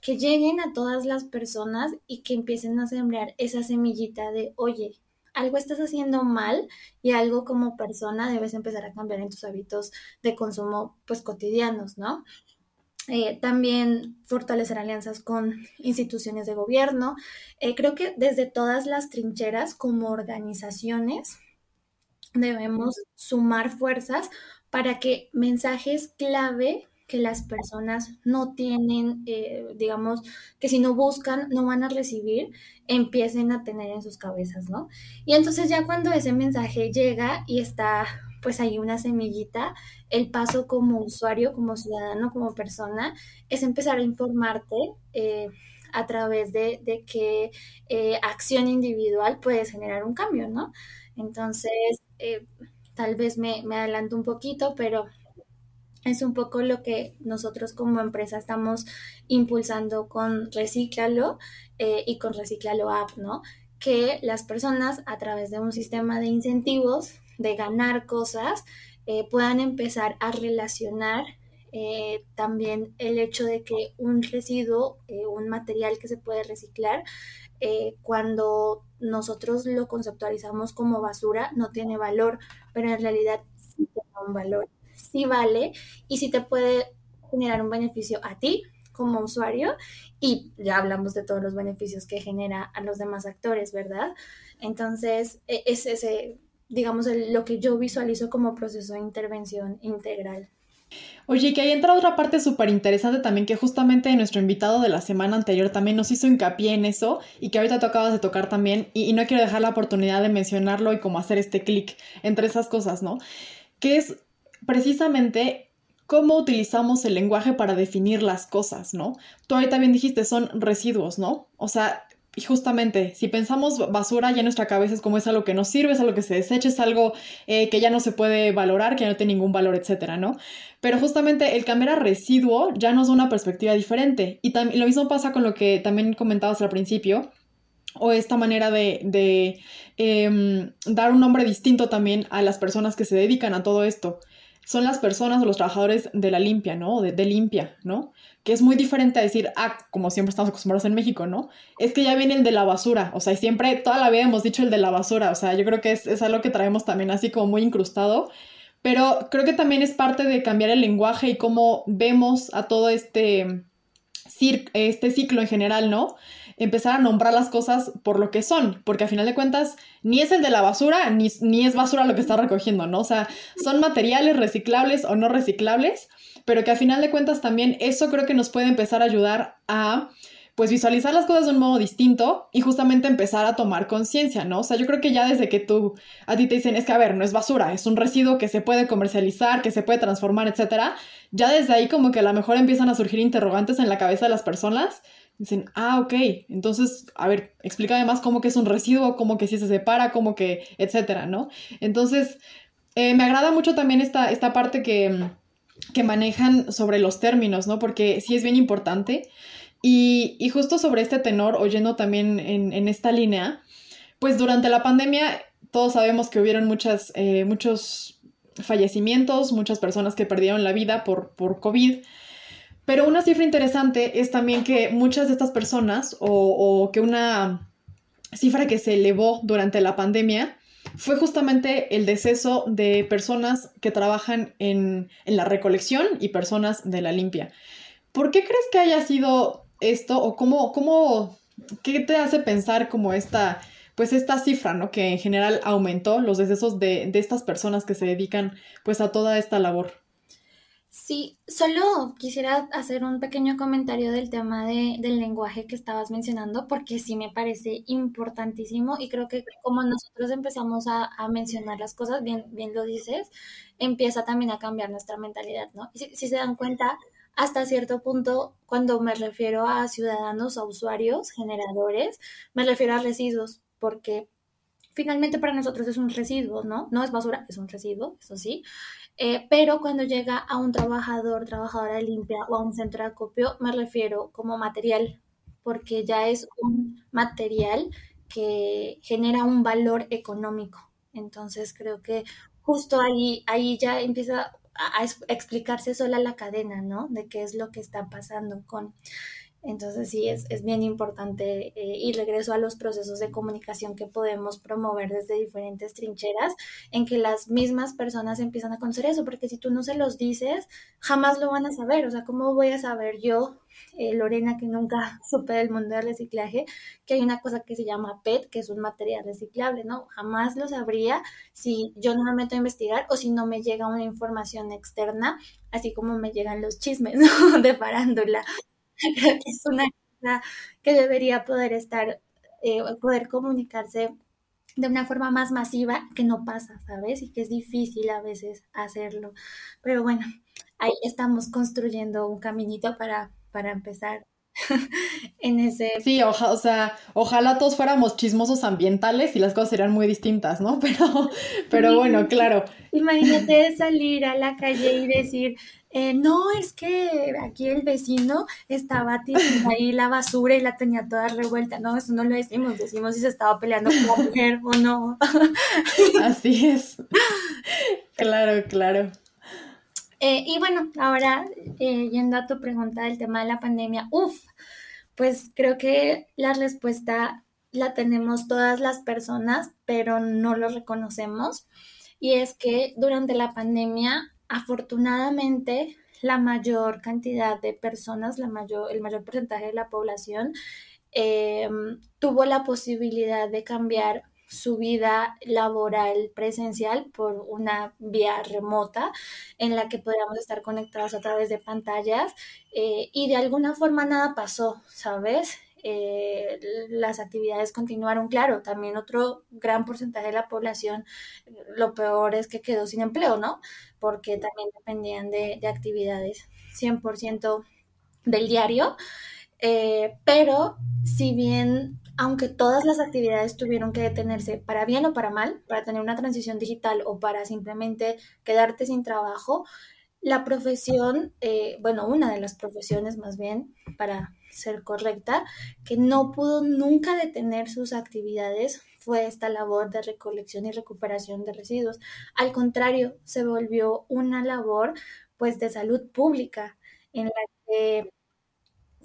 que lleguen a todas las personas y que empiecen a sembrar esa semillita de, oye, algo estás haciendo mal y algo como persona debes empezar a cambiar en tus hábitos de consumo pues cotidianos, ¿no? Eh, también fortalecer alianzas con instituciones de gobierno. Eh, creo que desde todas las trincheras como organizaciones debemos sumar fuerzas para que mensajes clave que las personas no tienen, eh, digamos, que si no buscan, no van a recibir, empiecen a tener en sus cabezas, ¿no? Y entonces ya cuando ese mensaje llega y está pues ahí una semillita, el paso como usuario, como ciudadano, como persona, es empezar a informarte eh, a través de, de qué eh, acción individual puedes generar un cambio, ¿no? Entonces, tal vez me, me adelanto un poquito, pero es un poco lo que nosotros como empresa estamos impulsando con Reciclalo eh, y con Reciclalo App, ¿no? Que las personas a través de un sistema de incentivos, de ganar cosas, eh, puedan empezar a relacionar eh, también el hecho de que un residuo, un material que se puede reciclar, cuando nosotros lo conceptualizamos como basura, no tiene valor, pero en realidad sí tiene un valor sí vale y sí te puede generar un beneficio a ti como usuario y ya hablamos de todos los beneficios que genera a los demás actores, ¿verdad? Entonces, e, es ese, digamos, lo que yo visualizo como proceso de intervención integral. Oye, que ahí entra otra parte súper interesante también, que justamente nuestro invitado de la semana anterior también nos hizo hincapié en eso y que ahorita tú acabas de tocar también y, y no quiero dejar la oportunidad de mencionarlo y como hacer este clic entre esas cosas, ¿no? Que es precisamente cómo utilizamos el lenguaje para definir las cosas, ¿no? Tú ahí también dijiste, son residuos, ¿no? O sea, justamente, si pensamos basura, ya en nuestra cabeza es como es algo que no sirve, es algo que se desecha, es algo eh, que ya no se puede valorar, que no tiene ningún valor, etcétera, ¿no? Pero justamente el cambiar a residuo ya nos da una perspectiva diferente. Y lo mismo pasa con lo que también comentabas al principio, o esta manera de, em, dar un nombre distinto también a las personas que se dedican a todo esto son las personas o los trabajadores de la limpia, ¿no? De, de, limpia, ¿no? Que es muy diferente a decir, ah, como siempre estamos acostumbrados en México, ¿no? Es que ya viene el de la basura, o sea, siempre, toda la vida hemos dicho el de la basura, o sea, yo creo que es, es algo que traemos también así como muy incrustado, pero creo que también es parte de cambiar el lenguaje y cómo vemos a todo este, este ciclo en general, ¿no? Empezar a nombrar las cosas por lo que son, porque a final de cuentas ni es el de la basura, ni, ni es basura lo que está recogiendo, ¿no? O sea, son materiales reciclables o no reciclables, pero que a final de cuentas también eso creo que nos puede empezar a ayudar a pues visualizar las cosas de un modo distinto y justamente empezar a tomar conciencia, ¿no? O sea, yo creo que ya desde que tú, a ti te dicen, es que a ver, no es basura, es un residuo que se puede comercializar, que se puede transformar, etcétera, ya desde ahí como que a lo mejor empiezan a surgir interrogantes en la cabeza de las personas Dicen, ah, ok, entonces, a ver, explícame más cómo que es un residuo, cómo que si se separa, cómo que, etcétera, ¿no? Entonces, eh, me agrada mucho también esta, esta parte que, que, manejan sobre los términos, ¿no? Porque sí es bien importante. Y, y justo sobre este tenor, oyendo también en, en, esta línea, pues durante la pandemia todos sabemos que hubieron muchas, eh, muchos fallecimientos, muchas personas que perdieron la vida por, por COVID. Pero una cifra interesante es también que muchas de estas personas, o, que una cifra que se elevó durante la pandemia, fue justamente el deceso de personas que trabajan en, en la recolección y personas de la limpia. ¿Por qué crees que haya sido esto o cómo, cómo, qué te hace pensar como esta, pues esta cifra, ¿no? Que en general aumentó los decesos de, de estas personas que se dedican pues a toda esta labor. Sí, solo quisiera hacer un pequeño comentario del tema de, del lenguaje que estabas mencionando, porque sí me parece importantísimo y creo que como nosotros empezamos a, a mencionar las cosas, bien, bien lo dices, empieza también a cambiar nuestra mentalidad, ¿no? Si, si se dan cuenta, hasta cierto punto, cuando me refiero a ciudadanos, a usuarios, generadores, me refiero a residuos, porque finalmente para nosotros es un residuo, ¿no? No es basura, es un residuo, eso sí. Eh, pero cuando llega a un trabajador, trabajadora limpia o a un centro de acopio, me refiero como material, porque ya es un material que genera un valor económico. Entonces creo que justo ahí, ahí ya empieza a, a explicarse sola la cadena, ¿no? De qué es lo que está pasando con entonces sí, es, es bien importante eh, y regreso a los procesos de comunicación que podemos promover desde diferentes trincheras en que las mismas personas empiezan a conocer eso, porque si tú no se los dices, jamás lo van a saber. O sea, ¿cómo voy a saber yo, eh, Lorena, que nunca supe del mundo del reciclaje, que hay una cosa que se llama PET, que es un material reciclable, ¿no? Jamás lo sabría si yo no me meto a investigar o si no me llega una información externa, así como me llegan los chismes de farándula es una cosa que debería poder estar, eh, poder comunicarse de una forma más masiva que no pasa, ¿sabes? Y que es difícil a veces hacerlo. Pero bueno, ahí estamos construyendo un caminito para, para empezar en ese... Sí, o sea, ojalá todos fuéramos chismosos ambientales y las cosas serían muy distintas, ¿no? Pero, pero bueno, claro. Imagínate salir a la calle y decir, eh, no, es que aquí el vecino estaba tirando ahí la basura y la tenía toda revuelta. No, eso no lo decimos, decimos si se estaba peleando con la mujer o no. Así es. Claro, claro. Eh, y bueno, ahora eh, yendo a tu pregunta del tema de la pandemia, uff, pues creo que la respuesta la tenemos todas las personas, pero no lo reconocemos. Y es que durante la pandemia afortunadamente la mayor cantidad de personas, la mayor, el mayor porcentaje de la población eh, tuvo la posibilidad de cambiar su vida laboral presencial por una vía remota en la que podíamos estar conectados a través de pantallas eh, y de alguna forma nada pasó, ¿sabes? Eh, las actividades continuaron. Claro, también otro gran porcentaje de la población, lo peor es que quedó sin empleo, ¿no? Porque también dependían de, actividades 100% del diario. Eh, pero si bien, aunque todas las actividades tuvieron que detenerse para bien o para mal, para tener una transición digital o para simplemente quedarte sin trabajo, la profesión, eh, bueno, una de las profesiones más bien, para ser correcta, que no pudo nunca detener sus actividades fue esta labor de recolección y recuperación de residuos. Al contrario, se volvió una labor pues de salud pública en la que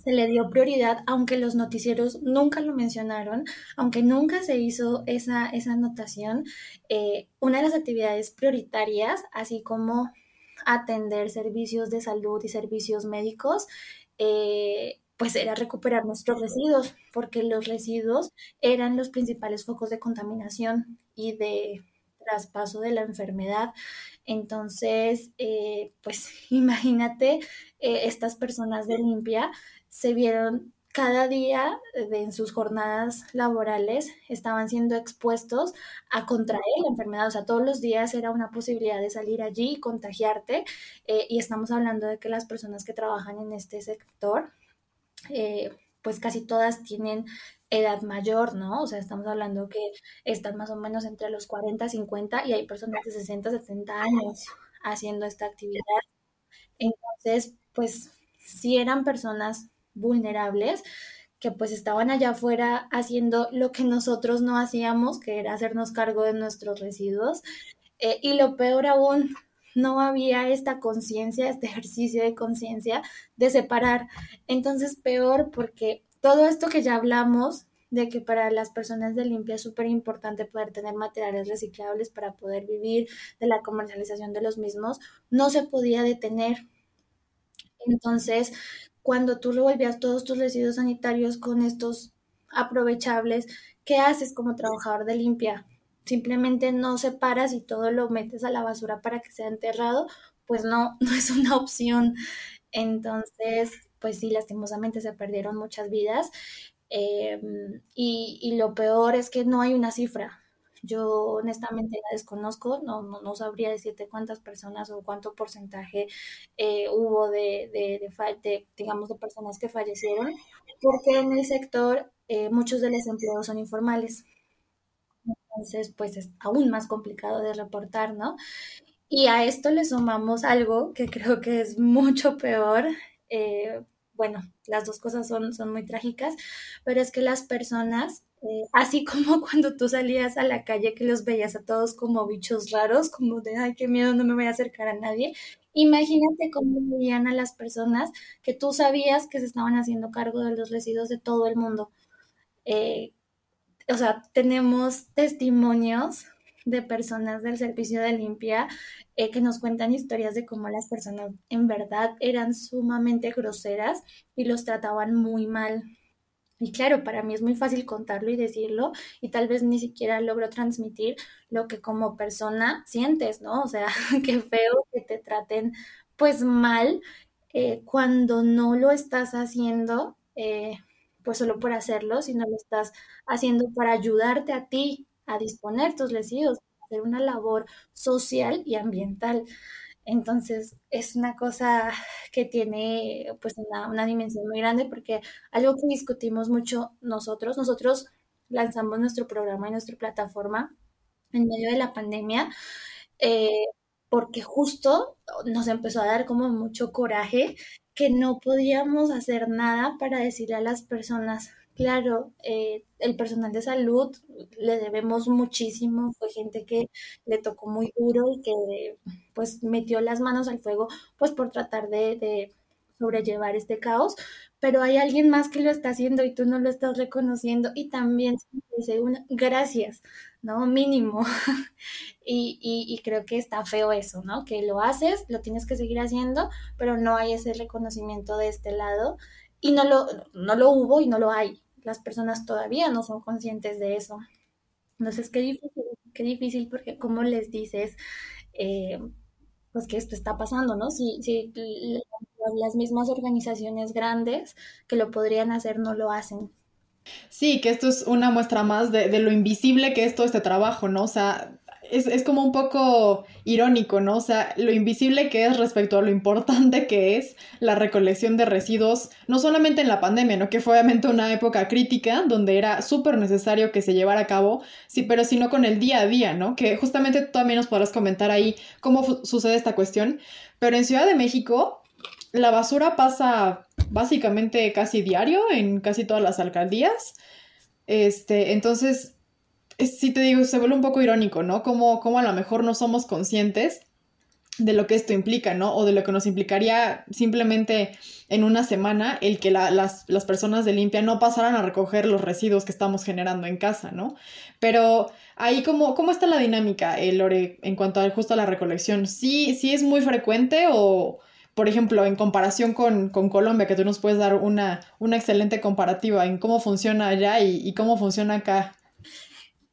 se le dio prioridad, aunque los noticieros nunca lo mencionaron, aunque nunca se hizo esa, esa anotación, eh, una de las actividades prioritarias, así como atender servicios de salud y servicios médicos, eh, pues era recuperar nuestros residuos, porque los residuos eran los principales focos de contaminación y de traspaso de la enfermedad. Entonces, eh, pues imagínate, eh, estas personas de limpia se vieron cada día en sus jornadas laborales estaban siendo expuestos a contraer la enfermedad. O sea, todos los días era una posibilidad de salir allí y contagiarte. Eh, y estamos hablando de que las personas que trabajan en este sector, pues casi todas tienen edad mayor, ¿no? O sea, estamos hablando que están más o menos entre los 40, 50 y hay personas de 60, 70 años haciendo esta actividad. Entonces, pues si eran personas vulnerables que pues estaban allá afuera haciendo lo que nosotros no hacíamos, que era hacernos cargo de nuestros residuos. Eh, y lo peor aún, no había esta conciencia, este ejercicio de conciencia de separar. Entonces, peor porque todo esto que ya hablamos de que para las personas de limpia es súper importante poder tener materiales reciclables para poder vivir de la comercialización de los mismos, no se podía detener. Entonces, cuando tú revolvías todos tus residuos sanitarios con estos aprovechables, ¿qué haces como trabajador de limpia? Simplemente no separas y todo lo metes a la basura para que sea enterrado, pues no, no es una opción. Entonces, pues sí, lastimosamente se perdieron muchas vidas. Em, y, lo peor es que no hay una cifra. Yo honestamente la desconozco, no, no, no sabría decirte cuántas personas o cuánto porcentaje eh, hubo de, de, de, digamos, de personas que fallecieron, porque en el sector eh, muchos de los empleos son informales. Entonces, pues es aún más complicado de reportar, ¿no? Y a esto le sumamos algo que creo que es mucho peor, eh, bueno, las dos cosas son, son muy trágicas, pero es que las personas, eh, así como cuando tú salías a la calle que los veías a todos como bichos raros, como de, ay, qué miedo, no me voy a acercar a nadie, imagínate cómo veían a las personas que tú sabías que se estaban haciendo cargo de los residuos de todo el mundo. Eh, o sea, tenemos testimonios de personas del servicio de limpia eh, que nos cuentan historias de cómo las personas en verdad eran sumamente groseras y los trataban muy mal. Y claro, para mí es muy fácil contarlo y decirlo y tal vez ni siquiera logro transmitir lo que como persona sientes, ¿no? O sea, qué feo que te traten pues mal eh, cuando no lo estás haciendo eh, pues solo por hacerlo, sino lo estás haciendo para ayudarte a ti a disponer tus residuos, hacer una labor social y ambiental. Entonces, es una cosa que tiene pues una, dimensión muy grande porque algo que discutimos mucho nosotros, nosotros lanzamos nuestro programa y nuestra plataforma en medio de la pandemia, eh, porque justo nos empezó a dar como mucho coraje que no podíamos hacer nada para decirle a las personas Claro, eh, el personal de salud le debemos muchísimo, fue gente que le tocó muy duro y que pues metió las manos al fuego pues por tratar de, sobrellevar este caos, pero hay alguien más que lo está haciendo y tú no lo estás reconociendo y también dice una gracias, ¿no? Mínimo. y, y, y, creo que está feo eso, ¿no? Que lo haces, lo tienes que seguir haciendo, pero no hay ese reconocimiento de este lado y no lo, no lo hubo y no lo hay las personas todavía no son conscientes de eso. Entonces, qué difícil, qué difícil porque como les dices, eh, pues que esto está pasando, ¿no? Si, si las mismas organizaciones grandes que lo podrían hacer no lo hacen. Sí, que esto es una muestra más de, lo invisible que es todo este trabajo, ¿no? O sea, es, es, como un poco irónico, ¿no? O sea, lo invisible que es respecto a lo importante que es la recolección de residuos, no solamente en la pandemia, ¿no? Que fue obviamente una época crítica donde era súper necesario que se llevara a cabo, sí, pero sino con el día a día, ¿no? Que justamente tú también nos podrás comentar ahí cómo sucede esta cuestión. Pero en Ciudad de México, la basura pasa básicamente casi diario en casi todas las alcaldías. Este, entonces, sí te digo, se vuelve un poco irónico, ¿no? Como, como a lo mejor no somos conscientes de lo que esto implica, ¿no? O de lo que nos implicaría simplemente en una semana el que las, las, personas de limpia no pasaran a recoger los residuos que estamos generando en casa, ¿no? Pero ahí, ¿cómo, cómo está la dinámica, eh, Lore, en cuanto a justo a la recolección? ¿Sí, sí es muy frecuente o, por ejemplo, en comparación con, con Colombia, que tú nos puedes dar una, una excelente comparativa en cómo funciona allá y, y cómo funciona acá?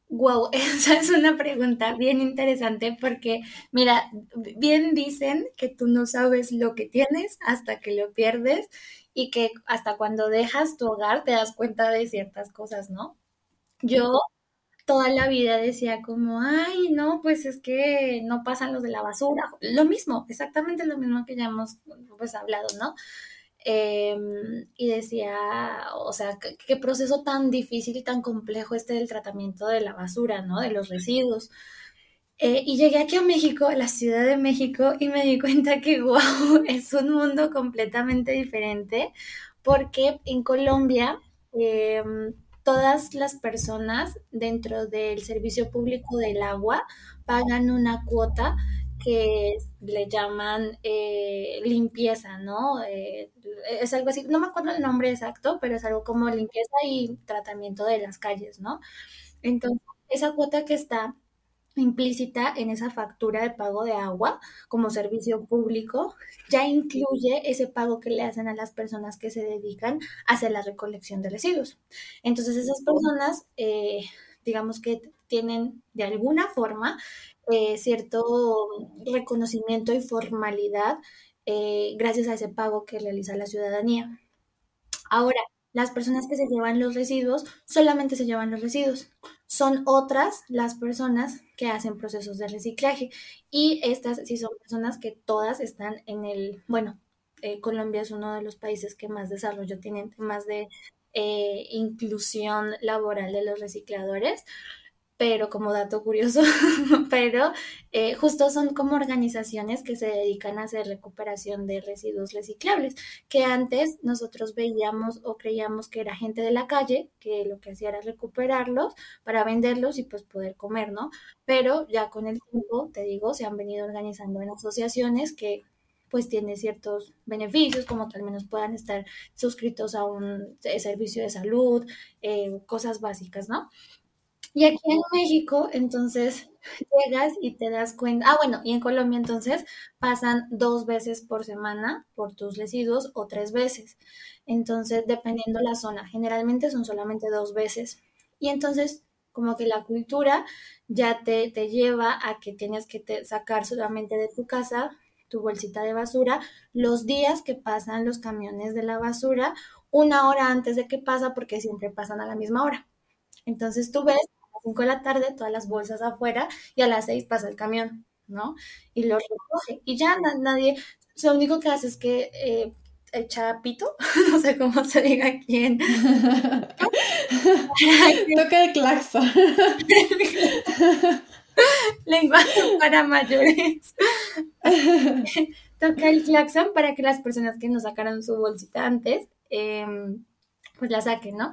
Wow, esa es una pregunta bien interesante porque, mira, bien dicen que tú no sabes lo que tienes hasta que lo pierdes y que hasta cuando dejas tu hogar te das cuenta de ciertas cosas, ¿no? Yo toda la vida decía como, ay, no, pues es que no pasan los de la basura. Lo mismo, exactamente lo mismo que ya hemos pues hablado, ¿no? Em, y decía, o sea, qué proceso tan difícil y tan complejo este del tratamiento de la basura, ¿no? De los residuos. Eh, y llegué aquí a México, a la Ciudad de México, y me di cuenta que, wow, es un mundo completamente diferente, porque en Colombia em, todas las personas dentro del servicio público del agua pagan una cuota que le llaman eh, limpieza, ¿no? Eh, es algo así, no me acuerdo el nombre exacto, pero es algo como limpieza y tratamiento de las calles, ¿no? Entonces, esa cuota que está implícita en esa factura de pago de agua como servicio público ya incluye ese pago que le hacen a las personas que se dedican a hacer la recolección de residuos. Entonces esas personas, eh, digamos que tienen de alguna forma eh, cierto reconocimiento y formalidad eh, gracias a ese pago que realiza la ciudadanía. Ahora, las personas que se llevan los residuos solamente se llevan los residuos. Son otras las personas que hacen procesos de reciclaje. Y estas sí son personas que todas están en el, bueno, eh, Colombia es uno de los países que más desarrollo tienen temas de inclusión laboral de los recicladores pero como dato curioso, pero eh, justo son como organizaciones que se dedican a hacer recuperación de residuos reciclables, que antes nosotros veíamos o creíamos que era gente de la calle, que lo que hacía era recuperarlos para venderlos y pues poder comer, ¿no? Pero ya con el tiempo, te digo, se han venido organizando en asociaciones que pues tienen ciertos beneficios, como que al menos puedan estar suscritos a un eh, servicio de salud, eh, cosas básicas, ¿no? Y aquí en México, entonces, llegas y te das cuenta, ah, bueno, y en Colombia entonces pasan dos veces por semana por tus residuos o tres veces. Entonces, dependiendo la zona, generalmente son solamente dos veces. Y entonces, como que la cultura ya te, te lleva a que tienes que sacar solamente de tu casa tu bolsita de basura los días que pasan los camiones de la basura, una hora antes de que pasa, porque siempre pasan a la misma hora. Entonces tú ves 5 de la tarde todas las bolsas afuera y a las 6 pasa el camión, ¿no? Y lo recoge. Y ya nadie, lo único que hace es que eh, echa pito, no sé cómo se diga quién. Toca de claxon. Lenguaje para mayores. Toca el claxon para que las personas que nos sacaron su bolsita antes, em, pues la saquen, ¿no?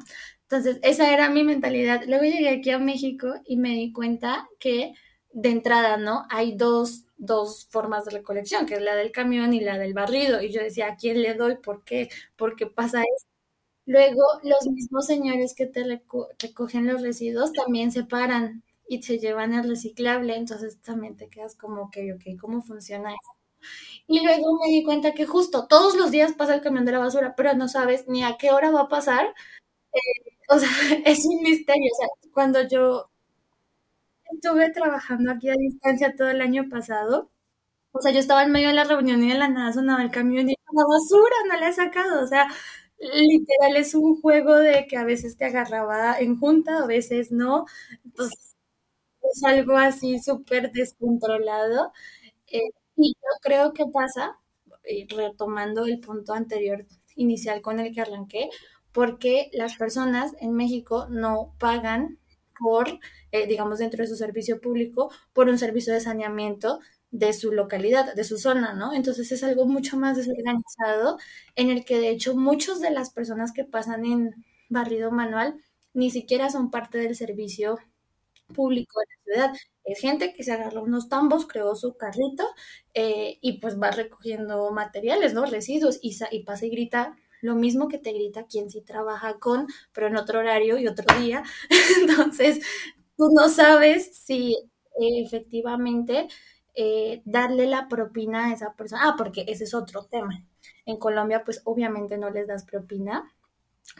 Entonces, esa era mi mentalidad. Luego llegué aquí a México y me di cuenta que de entrada, ¿no? Hay dos, dos formas de recolección, que es la del camión y la del barrido. Y yo decía, ¿a quién le doy? ¿Por qué? ¿Por qué pasa eso? Luego, los mismos señores que te recogen los residuos también se paran y se llevan el reciclable. Entonces, también te quedas como, ok, ok, ¿cómo funciona eso? Y luego me di cuenta que justo todos los días pasa el camión de la basura, pero no sabes ni a qué hora va a pasar. Eh, o sea, es un misterio. O sea, cuando yo estuve trabajando aquí a distancia todo el año pasado, o sea, yo estaba en medio de la reunión y de la nada sonaba el camión y la basura no la he sacado. O sea, literal es un juego de que a veces te agarraba en junta, a veces no. Entonces, es algo así súper descontrolado. Eh, y yo creo que pasa, retomando el punto anterior inicial con el que arranqué, porque las personas en México no pagan por, eh, digamos, dentro de su servicio público, por un servicio de saneamiento de su localidad, de su zona, ¿no? Entonces es algo mucho más desorganizado en el que de hecho muchas de las personas que pasan en barrido manual ni siquiera son parte del servicio público de la ciudad. Es gente que se agarra unos tambos, creó su carrito eh, y pues va recogiendo materiales, ¿no? Residuos y, y pasa y grita lo mismo que te grita quien sí trabaja con, pero en otro horario y otro día. Entonces, tú no sabes si efectivamente eh, darle la propina a esa persona. Ah, porque ese es otro tema. En Colombia, pues obviamente no les das propina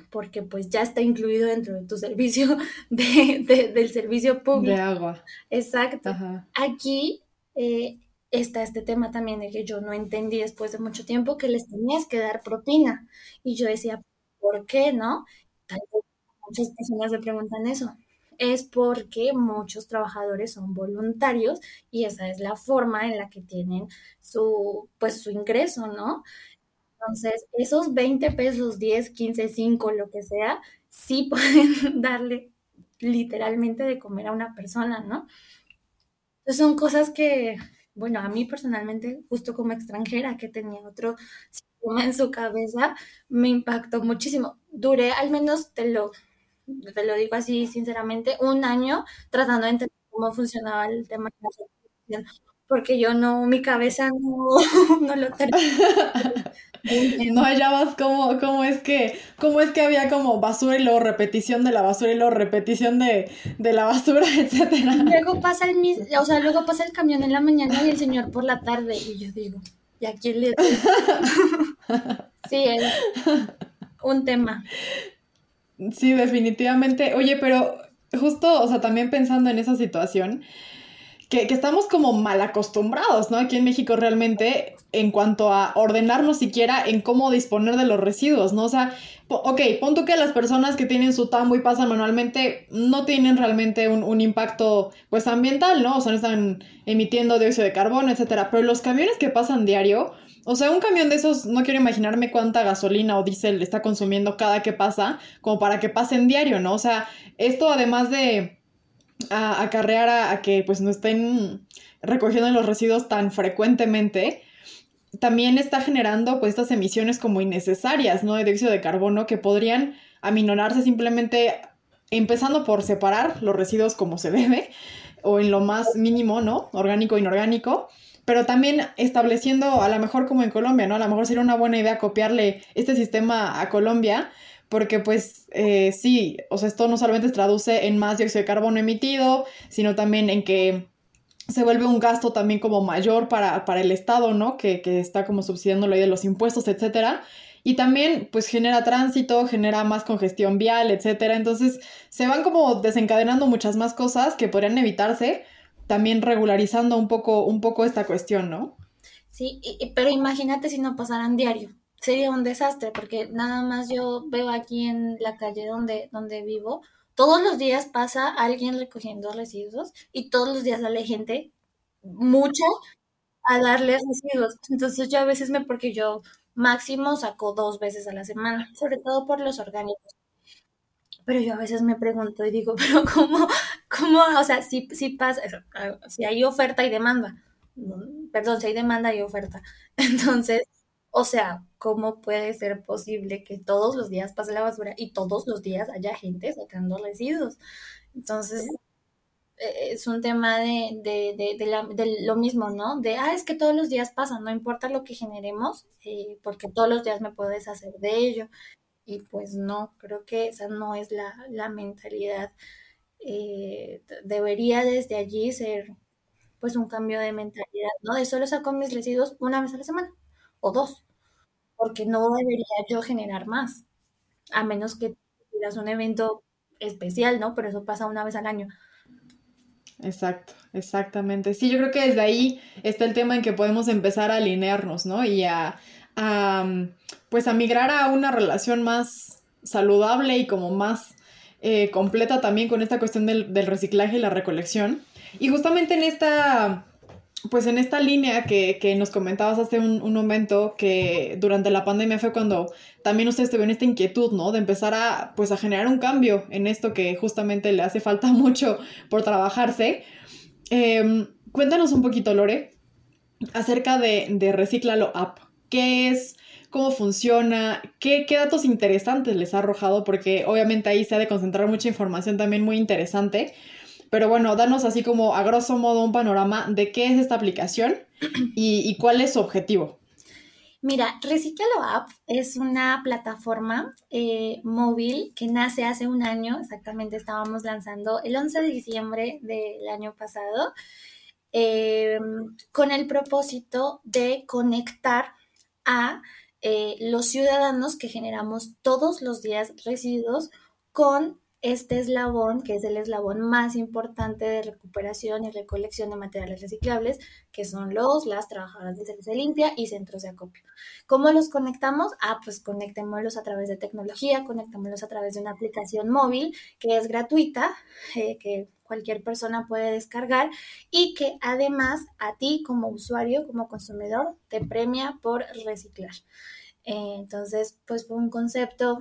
porque pues ya está incluido dentro de tu servicio de, del servicio público. De agua. Exacto. Aquí eh, está este tema también de que yo no entendí después de mucho tiempo que les tenías que dar propina. Y yo decía, ¿por qué no? muchas personas me preguntan eso. Es porque muchos trabajadores son voluntarios y esa es la forma en la que tienen su, pues, su ingreso, ¿no? Entonces, esos 20 pesos, 10, 15, 5, lo que sea, sí pueden darle literalmente de comer a una persona, ¿no? Entonces son cosas que, bueno, a mí personalmente, justo como extranjera que tenía otro sistema en su cabeza, me impactó muchísimo. Duré al menos, te lo, te lo digo así sinceramente, un año tratando de entender cómo funcionaba el tema de la porque yo no, mi cabeza no, no lo tenía. no hallabas cómo, cómo es que, cómo es que había como basura y luego repetición de la basura y luego repetición de, la basura, etcétera. Luego pasa el o sea, luego pasa el camión en la mañana y el señor por la tarde, y yo digo, ¿y a quién le Sí, es un tema. Sí, definitivamente. Oye, pero justo, o sea, también pensando en esa situación, que, estamos como mal acostumbrados, ¿no? Aquí en México realmente en cuanto a ordenarnos siquiera en cómo disponer de los residuos, ¿no? O sea, ok, pon tú que las personas que tienen su tambo y pasan manualmente no tienen realmente un, impacto, pues, ambiental, ¿no? O sea, no están emitiendo dióxido de carbono, etcétera. Pero los camiones que pasan diario, o sea, un camión de esos, no quiero imaginarme cuánta gasolina o diésel está consumiendo cada que pasa, como para que pasen diario, ¿no? O sea, esto además de a acarrear a, que pues no estén recogiendo los residuos tan frecuentemente, también está generando pues estas emisiones como innecesarias, ¿no? De dióxido de carbono que podrían aminorarse simplemente empezando por separar los residuos como se debe o en lo más mínimo, ¿no? Orgánico, inorgánico, pero también estableciendo a lo mejor como en Colombia, ¿no? A lo mejor sería una buena idea copiarle este sistema a Colombia porque pues eh, sí, o sea, esto no solamente se traduce en más dióxido de carbono emitido, sino también en que se vuelve un gasto también como mayor para, el Estado, ¿no? Que, está como subsidiando lo de los impuestos, etcétera. Y también, pues, genera tránsito, genera más congestión vial, etcétera. Entonces, se van como desencadenando muchas más cosas que podrían evitarse, también regularizando un poco, un poco esta cuestión, ¿no? Sí, pero imagínate si no pasaran diario sería un desastre, porque nada más yo veo aquí en la calle donde, donde vivo, todos los días pasa alguien recogiendo residuos y todos los días sale gente, mucho, a darle residuos. Entonces yo a veces me, porque yo máximo saco dos veces a la semana, sobre todo por los orgánicos. Pero yo a veces me pregunto y digo, pero ¿cómo? ¿Cómo? O sea, si, si pasa, si hay oferta y demanda. Perdón, si hay demanda y oferta. Entonces, o sea, ¿cómo puede ser posible que todos los días pase la basura y todos los días haya gente sacando residuos? Entonces, e, es un tema de, de, de, lo mismo, ¿no? De, ah, es que todos los días pasa, no importa lo que generemos, eh, porque todos los días me puedo deshacer de ello. Y pues no, creo que esa no es la, mentalidad. Eh, debería desde allí ser pues un cambio de mentalidad, ¿no? De solo saco mis residuos una vez a la semana o dos, porque no debería yo generar más, a menos que tuvieras un evento especial, ¿no? Pero eso pasa una vez al año. Exacto, exactamente. Sí, yo creo que desde ahí está el tema en que podemos empezar a alinearnos, ¿no? Y a, pues a migrar a una relación más saludable y como más eh, completa también con esta cuestión del, del reciclaje y la recolección. Y justamente en esta pues en esta línea que, nos comentabas hace un, momento, que durante la pandemia fue cuando también ustedes tuvieron esta inquietud, ¿no? De empezar a, pues a generar un cambio en esto que justamente le hace falta mucho por trabajarse. Em, cuéntanos un poquito, Lore, acerca de, de Reciclalo App. ¿Qué es? ¿Cómo funciona? ¿Qué, ¿Qué datos interesantes les ha arrojado? Porque obviamente ahí se ha de concentrar mucha información también muy interesante. Pero bueno, danos así como a grosso modo un panorama de qué es esta aplicación y, cuál es su objetivo. Mira, Reciclalo App es una plataforma eh, móvil que nace hace un año, exactamente estábamos lanzando el 11 de diciembre del año pasado, em, con el propósito de conectar a eh, los ciudadanos que generamos todos los días residuos con este eslabón, que es el eslabón más importante de recuperación y recolección de materiales reciclables, que son los, las trabajadoras de servicio limpia y centros de acopio. ¿Cómo los conectamos? Ah, pues conectémoslos a través de tecnología, conectémoslos a través de una aplicación móvil que es gratuita, eh, que cualquier persona puede descargar y que además a ti como usuario, como consumidor, te premia por reciclar. Eh, entonces, pues fue un concepto,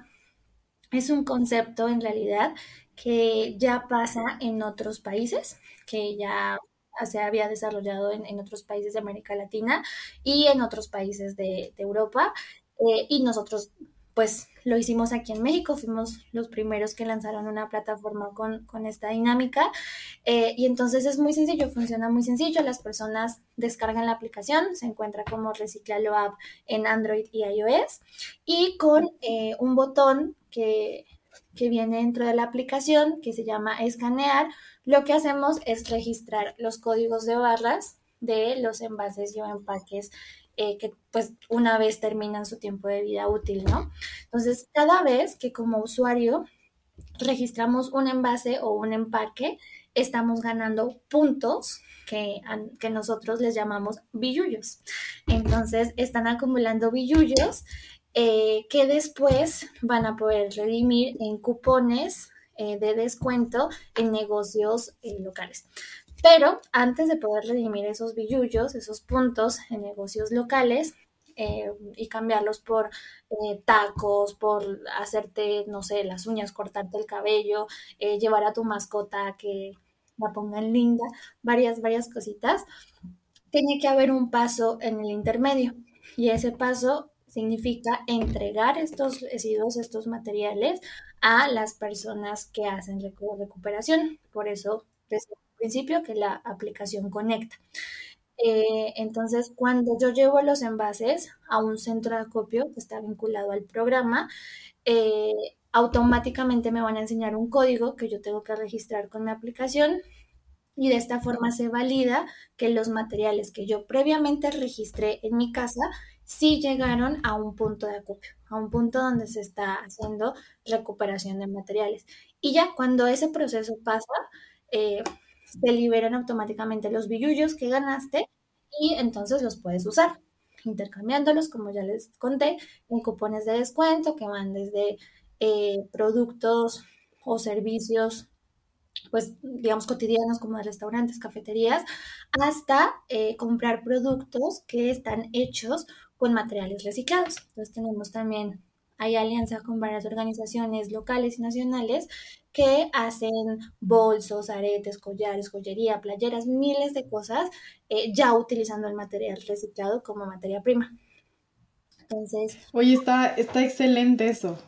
es un concepto en realidad que ya pasa en otros países, que ya se había desarrollado en, otros países de América Latina y en otros países de, Europa. Eh, y nosotros pues lo hicimos aquí en México, fuimos los primeros que lanzaron una plataforma con, esta dinámica eh, y entonces es muy sencillo, funciona muy sencillo, las personas descargan la aplicación, se encuentra como Reciclalo App en Android y iOS y con eh, un botón que, viene dentro de la aplicación que se llama escanear, lo que hacemos es registrar los códigos de barras de los envases o empaques eh, que pues una vez terminan su tiempo de vida útil, ¿no? Entonces, cada vez que como usuario registramos un envase o un empaque, estamos ganando puntos que, que nosotros les llamamos billullos. Entonces, están acumulando billullos eh, que después van a poder redimir en cupones eh, de descuento en negocios locales. Pero antes de poder redimir esos billullos, esos puntos en negocios locales, eh, y cambiarlos por eh, tacos, por hacerte, no sé, las uñas, cortarte el cabello, eh, llevar a tu mascota que la pongan linda, varias, varias cositas, tiene que haber un paso en el intermedio. Y ese paso significa entregar estos residuos, estos materiales a las personas que hacen recuperación. Por eso, principio que la aplicación conecta. Eh, entonces, cuando yo llevo los envases a un centro de acopio que está vinculado al programa, eh, automáticamente me van a enseñar un código que yo tengo que registrar con mi aplicación y de esta forma se valida que los materiales que yo previamente registré en mi casa sí llegaron a un punto de acopio, a un punto donde se está haciendo recuperación de materiales. Y ya cuando ese proceso pasa, eh, se liberan automáticamente los billullos que ganaste y entonces los puedes usar, intercambiándolos, como ya les conté, en cupones de descuento que van desde eh, productos o servicios, pues digamos cotidianos como de restaurantes, cafeterías, hasta eh, comprar productos que están hechos con materiales reciclados. Entonces tenemos también hay alianzas con varias organizaciones locales y nacionales que hacen bolsos, aretes, collares, joyería, playeras, miles de cosas, eh, ya utilizando el material reciclado como materia prima. Entonces. Oye, está, está excelente eso.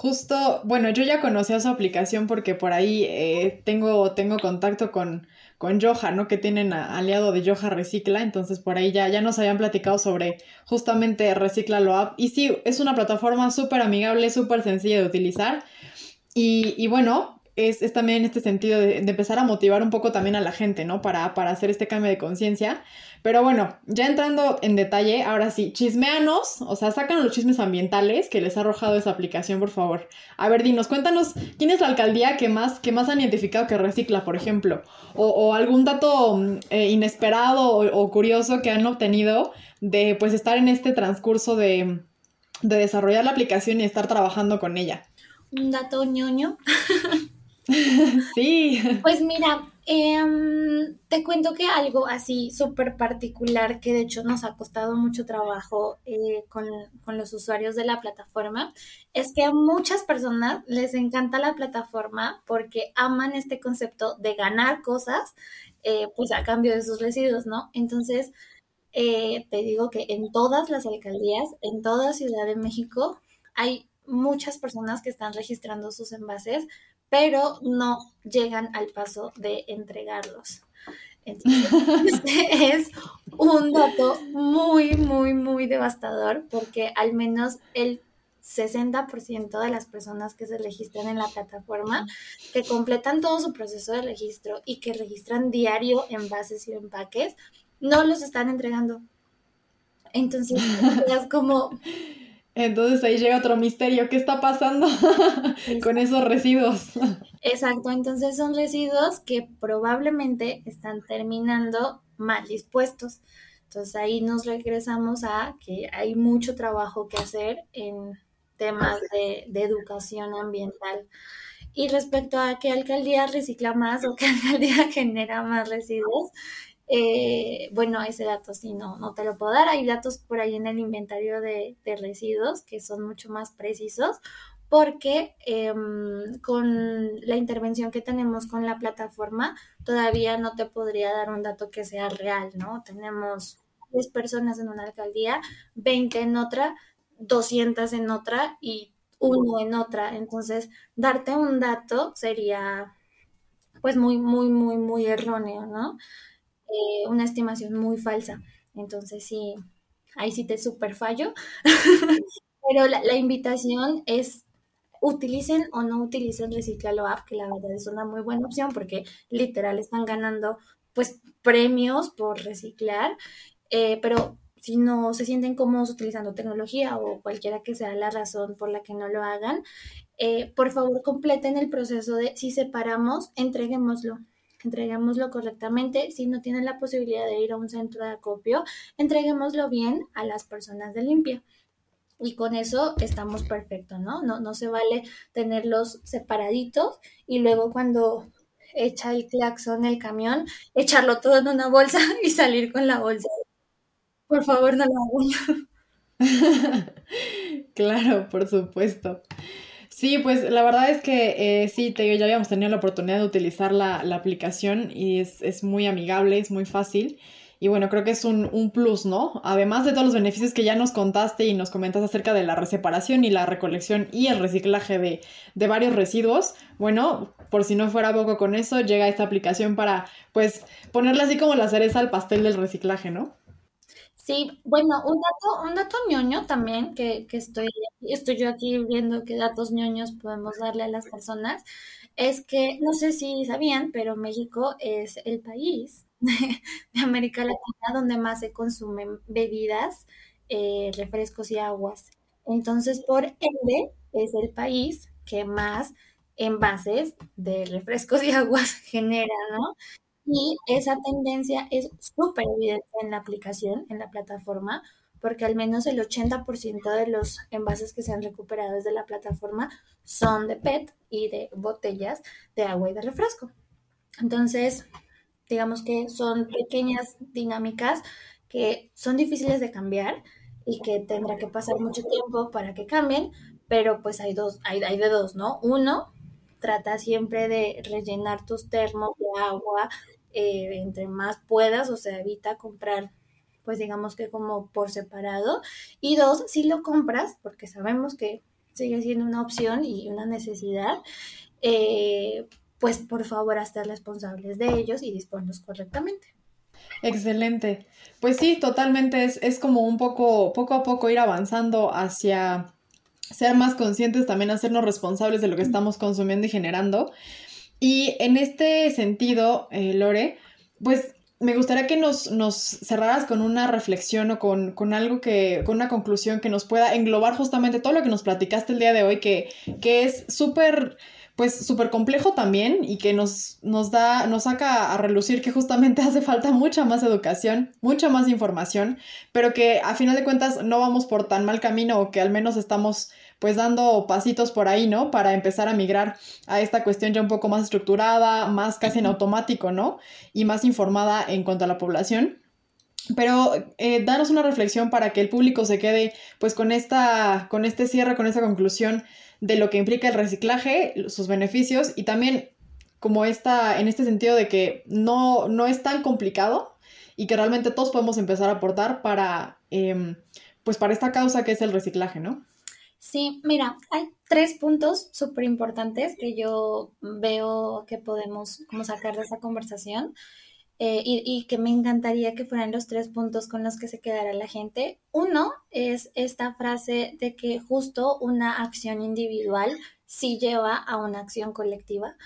Justo, bueno, yo ya conocía su aplicación porque por ahí eh, tengo, tengo contacto con, con Yoja, ¿no? Que tienen aliado de Yoja Recicla, entonces por ahí ya, ya nos habían platicado sobre justamente Recicla lo App. Y sí, es una plataforma súper amigable, súper sencilla de utilizar. Y, y bueno, es, es, también en este sentido de, empezar a motivar un poco también a la gente, ¿no? Para, para hacer este cambio de conciencia. Pero bueno, ya entrando en detalle, ahora sí, chismeanos, o sea, sacan los chismes ambientales que les ha arrojado esa aplicación, por favor. A ver, dinos, cuéntanos, ¿quién es la alcaldía que más, que más han identificado que recicla, por ejemplo? O, algún dato mm, eh, inesperado o, curioso que han obtenido de, pues, estar en este transcurso de, de desarrollar la aplicación y estar trabajando con ella. Un dato ñoño. sí. Pues mira, Em, te cuento que algo así súper particular que de hecho nos ha costado mucho trabajo eh, con, los usuarios de la plataforma es que a muchas personas les encanta la plataforma porque aman este concepto de ganar cosas eh, pues a cambio de sus residuos, ¿no? Entonces, eh, te digo que en todas las alcaldías, en toda Ciudad de México, hay muchas personas que están registrando sus envases pero no llegan al paso de entregarlos. Entonces, este es un dato muy, muy, muy devastador porque al menos el 60% de las personas que se registran en la plataforma, que completan todo su proceso de registro y que registran diario envases y empaques, no los están entregando. Entonces, es como, entonces ahí llega otro misterio, ¿qué está pasando con esos residuos? Exacto, entonces son residuos que probablemente están terminando mal dispuestos. Entonces ahí nos regresamos a que hay mucho trabajo que hacer en temas de, de educación ambiental. Y respecto a qué alcaldía recicla más o qué alcaldía genera más residuos, eh, bueno, ese dato sí no, no te lo puedo dar. Hay datos por ahí en el inventario de, residuos que son mucho más precisos porque em, con la intervención que tenemos con la plataforma todavía no te podría dar un dato que sea real, ¿no? Tenemos 10 personas en una alcaldía, 20 en otra, 200 en otra y uno en otra. Entonces, darte un dato sería pues muy, muy, muy, muy erróneo, ¿no? Eh, una estimación muy falsa. Entonces, sí, ahí sí te super fallo. Pero la, invitación es utilicen o no utilicen Reciclalo App, que la verdad es una muy buena opción porque literal están ganando pues premios por reciclar, eh, pero si no se sienten cómodos utilizando tecnología o cualquiera que sea la razón por la que no lo hagan, eh, por favor completen el proceso de si separamos, entreguémoslo entreguémoslo correctamente. Si no tienen la posibilidad de ir a un centro de acopio, entreguémoslo bien a las personas de limpia. Y con eso estamos perfectos, ¿no? ¿no? No se vale tenerlos separaditos y luego cuando echa el claxon el camión, echarlo todo en una bolsa y salir con la bolsa. Por favor, no lo hagan. claro, por supuesto. Sí, pues la verdad es que eh, sí, te digo, ya habíamos tenido la oportunidad de utilizar la, la aplicación y es, es, muy amigable, es muy fácil. Y bueno, creo que es un, un, plus, ¿no? Además de todos los beneficios que ya nos contaste y nos comentaste acerca de la separación y la recolección y el reciclaje de, de varios residuos, bueno, por si no fuera poco con eso, llega esta aplicación para, pues, ponerle así como la cereza al pastel del reciclaje, ¿no? Sí, bueno, un dato, un dato ñoño también que, estoy, estoy yo aquí viendo qué datos ñoños podemos darle a las personas, es que no sé si sabían, pero México es el país de, América Latina donde más se consumen bebidas, eh, refrescos y aguas. Entonces, por ende, es el país que más envases de refrescos y aguas genera, ¿no? Y esa tendencia es súper evidente en la aplicación, en la plataforma, porque al menos el 80% de los envases que se han recuperado desde la plataforma son de PET y de botellas de agua y de refresco. Entonces, digamos que son pequeñas dinámicas que son difíciles de cambiar y que tendrá que pasar mucho tiempo para que cambien, pero pues hay dos, hay, hay de dos, ¿no? Uno, trata siempre de rellenar tus termos de agua eh, entre más puedas, o sea, evita comprar pues digamos que como por separado. Y dos, si lo compras, porque sabemos que sigue siendo una opción y una necesidad, eh, pues por favor, estar responsables de ellos y disponerlos correctamente. Excelente. Pues sí, totalmente es, es como un poco, poco a poco ir avanzando hacia ser más conscientes, también hacernos responsables de lo que estamos consumiendo y generando. Y en este sentido, eh, Lore, pues me gustaría que nos, nos cerraras con una reflexión o con, con, algo que, con una conclusión que nos pueda englobar justamente todo lo que nos platicaste el día de hoy, que, que es súper pues súper complejo también y que nos, nos da, nos saca a relucir que justamente hace falta mucha más educación, mucha más información, pero que a final de cuentas no vamos por tan mal camino o que al menos estamos pues dando pasitos por ahí, ¿no? Para empezar a migrar a esta cuestión ya un poco más estructurada, más casi en automático, ¿no? Y más informada en cuanto a la población. Pero eh, danos una reflexión para que el público se quede pues con esta, con este cierre, con esta conclusión de lo que implica el reciclaje, sus beneficios y también como esta, en este sentido de que no, no es tan complicado y que realmente todos podemos empezar a aportar para, em, pues para esta causa que es el reciclaje, ¿no? Sí, mira, hay tres puntos súper importantes que yo veo que podemos como sacar de esa conversación eh, y, y, que me encantaría que fueran los tres puntos con los que se quedara la gente. Uno es esta frase de que justo una acción individual sí lleva a una acción colectiva,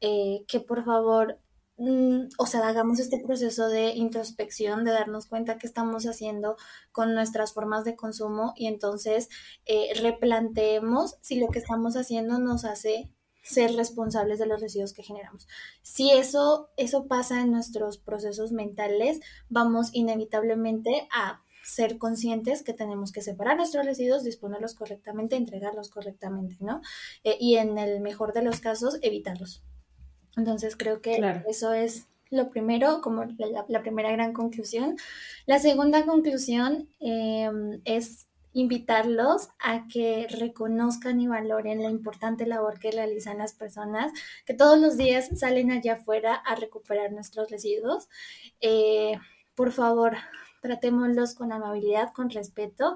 eh, que por favor Mm, o sea, hagamos este proceso de introspección, de darnos cuenta qué estamos haciendo con nuestras formas de consumo y entonces eh, replanteemos si lo que estamos haciendo nos hace ser responsables de los residuos que generamos. Si eso, eso pasa en nuestros procesos mentales, vamos inevitablemente a ser conscientes que tenemos que separar nuestros residuos, disponerlos correctamente, entregarlos correctamente, ¿no? Eh, y en el mejor de los casos, evitarlos. Entonces creo que eso es lo primero, como la, primera gran conclusión. La segunda conclusión em, es invitarlos a que reconozcan y valoren la importante labor que realizan las personas que todos los días salen allá afuera a recuperar nuestros residuos. Eh, por favor, tratémoslos con amabilidad, con respeto,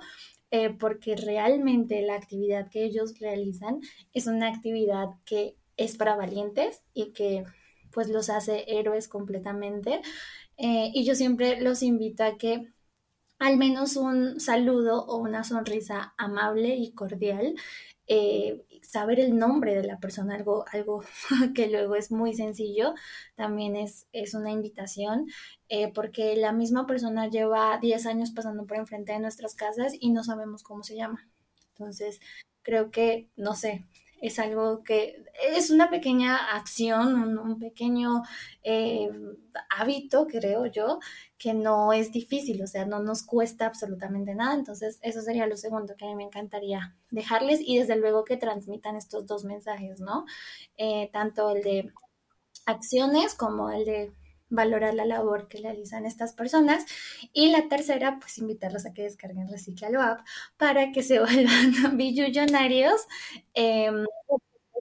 eh, porque realmente la actividad que ellos realizan es una actividad que es para valientes y que pues los hace héroes completamente. Eh, y yo siempre los invito a que al menos un saludo o una sonrisa amable y cordial, eh, saber el nombre de la persona, algo, algo que luego es muy sencillo, también es, es una invitación, eh, porque la misma persona lleva 10 años pasando por enfrente de nuestras casas y no sabemos cómo se llama. Entonces, creo que, no sé, es algo que es una pequeña acción, un, pequeño eh, hábito, creo yo, que no es difícil, o sea, no nos cuesta absolutamente nada. Entonces, eso sería lo segundo que a mí me encantaría dejarles y desde luego que transmitan estos dos mensajes, ¿no? Eh, tanto el de acciones como el de valorar la labor que realizan estas personas. Y la tercera, pues invitarlos a que descarguen Reciclalo App para que se vuelvan billonarios eh,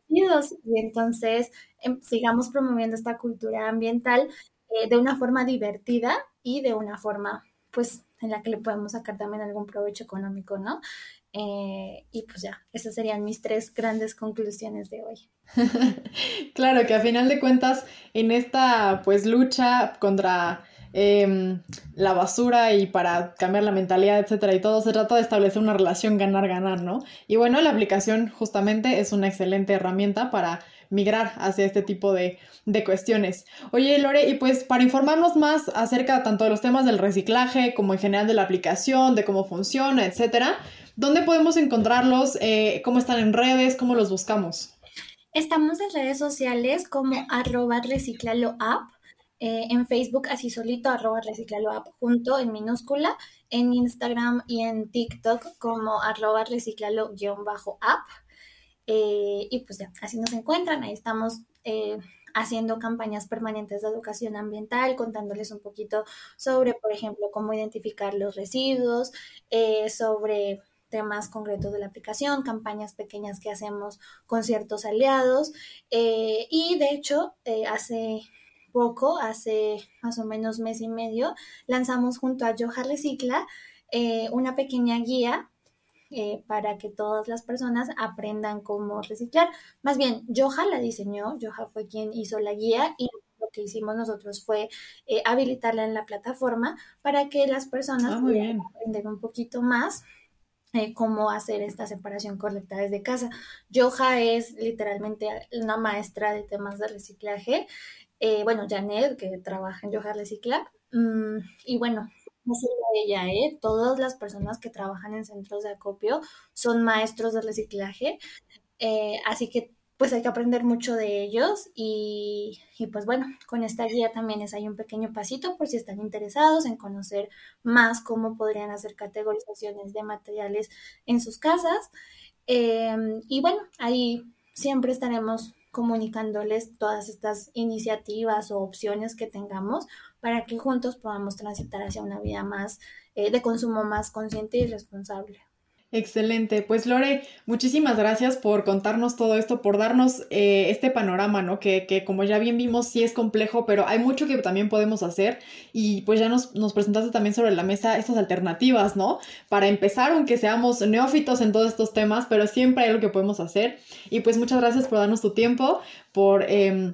y entonces em, sigamos promoviendo esta cultura ambiental eh, de una forma divertida y de una forma, pues, en la que le podemos sacar también algún provecho económico, ¿no? Eh, y pues ya, esas serían mis tres grandes conclusiones de hoy. claro que a final de cuentas, en esta pues lucha contra em, la basura y para cambiar la mentalidad, etcétera, y todo, se trata de establecer una relación ganar-ganar, ¿no? Y bueno, la aplicación justamente es una excelente herramienta para migrar hacia este tipo de, de, cuestiones. Oye, Lore, y pues para informarnos más acerca tanto de los temas del reciclaje como en general de la aplicación, de cómo funciona, etcétera, ¿Dónde podemos encontrarlos? Eh, ¿Cómo están en redes? ¿Cómo los buscamos? Estamos en redes sociales como arroba reciclaloapp, eh, en Facebook así solito, arroba reciclaloapp junto en minúscula, en Instagram y en TikTok como arroba reciclalo-app. Eh, y pues ya, así nos encuentran, ahí estamos haciendo campañas permanentes de educación ambiental, contándoles un poquito sobre, por ejemplo, cómo identificar los residuos, sobre temas concretos de la aplicación, campañas pequeñas que hacemos con ciertos aliados. Eh, y de hecho, eh, hace poco, hace más o menos mes y medio, lanzamos junto a Yoja Recicla eh, una pequeña guía para que todas las personas aprendan cómo reciclar. Más bien, Yoja la diseñó, Yoja fue quien hizo la guía y lo que hicimos nosotros fue habilitarla en la plataforma para que las personas ah, puedan aprender un poquito más cómo hacer esta separación correcta desde casa. Yoja es literalmente una maestra de temas de reciclaje. Eh, bueno, Janet, que trabaja en Yoja Recicla. Mm, y bueno, no solo ella, ¿eh? todas las personas que trabajan en centros de acopio son maestros de reciclaje. Eh, así que pues hay que aprender mucho de ellos y, pues bueno, con esta guía también es ahí un pequeño pasito por si están interesados en conocer más cómo podrían hacer categorizaciones de materiales en sus casas. Em, y bueno, ahí siempre estaremos comunicándoles todas estas iniciativas o opciones que tengamos para que juntos podamos transitar hacia una vida más eh, de consumo más consciente y responsable. Excelente. Pues Lore, muchísimas gracias por contarnos todo esto, por darnos eh, este panorama, ¿no? Que, que, como ya bien vimos, sí es complejo, pero hay mucho que también podemos hacer y pues ya nos, nos presentaste también sobre la mesa estas alternativas, ¿no? Para empezar, aunque seamos neófitos en todos estos temas, pero siempre hay algo que podemos hacer. Y pues muchas gracias por darnos tu tiempo, por... Eh,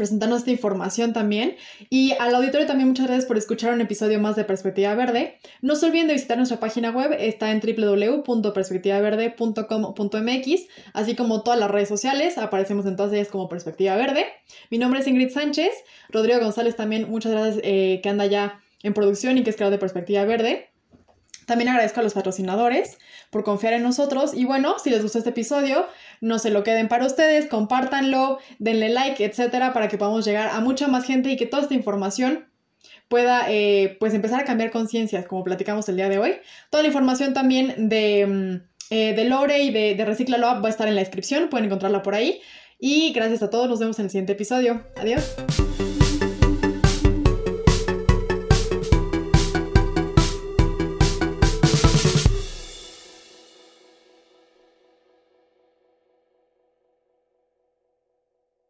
presentarnos esta información también. Y al auditorio también muchas gracias por escuchar un episodio más de Perspectiva Verde. No se olviden de visitar nuestra página web, está en www.perspectivaverde.com.mx, así como todas las redes sociales, aparecemos en todas ellas como Perspectiva Verde. Mi nombre es Ingrid Sánchez, Rodrigo González también, muchas gracias eh, que anda ya en producción y que es creador de Perspectiva Verde. También agradezco a los patrocinadores por confiar en nosotros. Y bueno, si les gustó este episodio, no se lo queden para ustedes, compártanlo, denle like, etcétera, para que podamos llegar a mucha más gente y que toda esta información pueda eh, pues empezar a cambiar conciencias, como platicamos el día de hoy. Toda la información también de, mm, eh, de Lore y de, de Reciclalo va a estar en la descripción, pueden encontrarla por ahí. Y gracias a todos, nos vemos en el siguiente episodio. Adiós.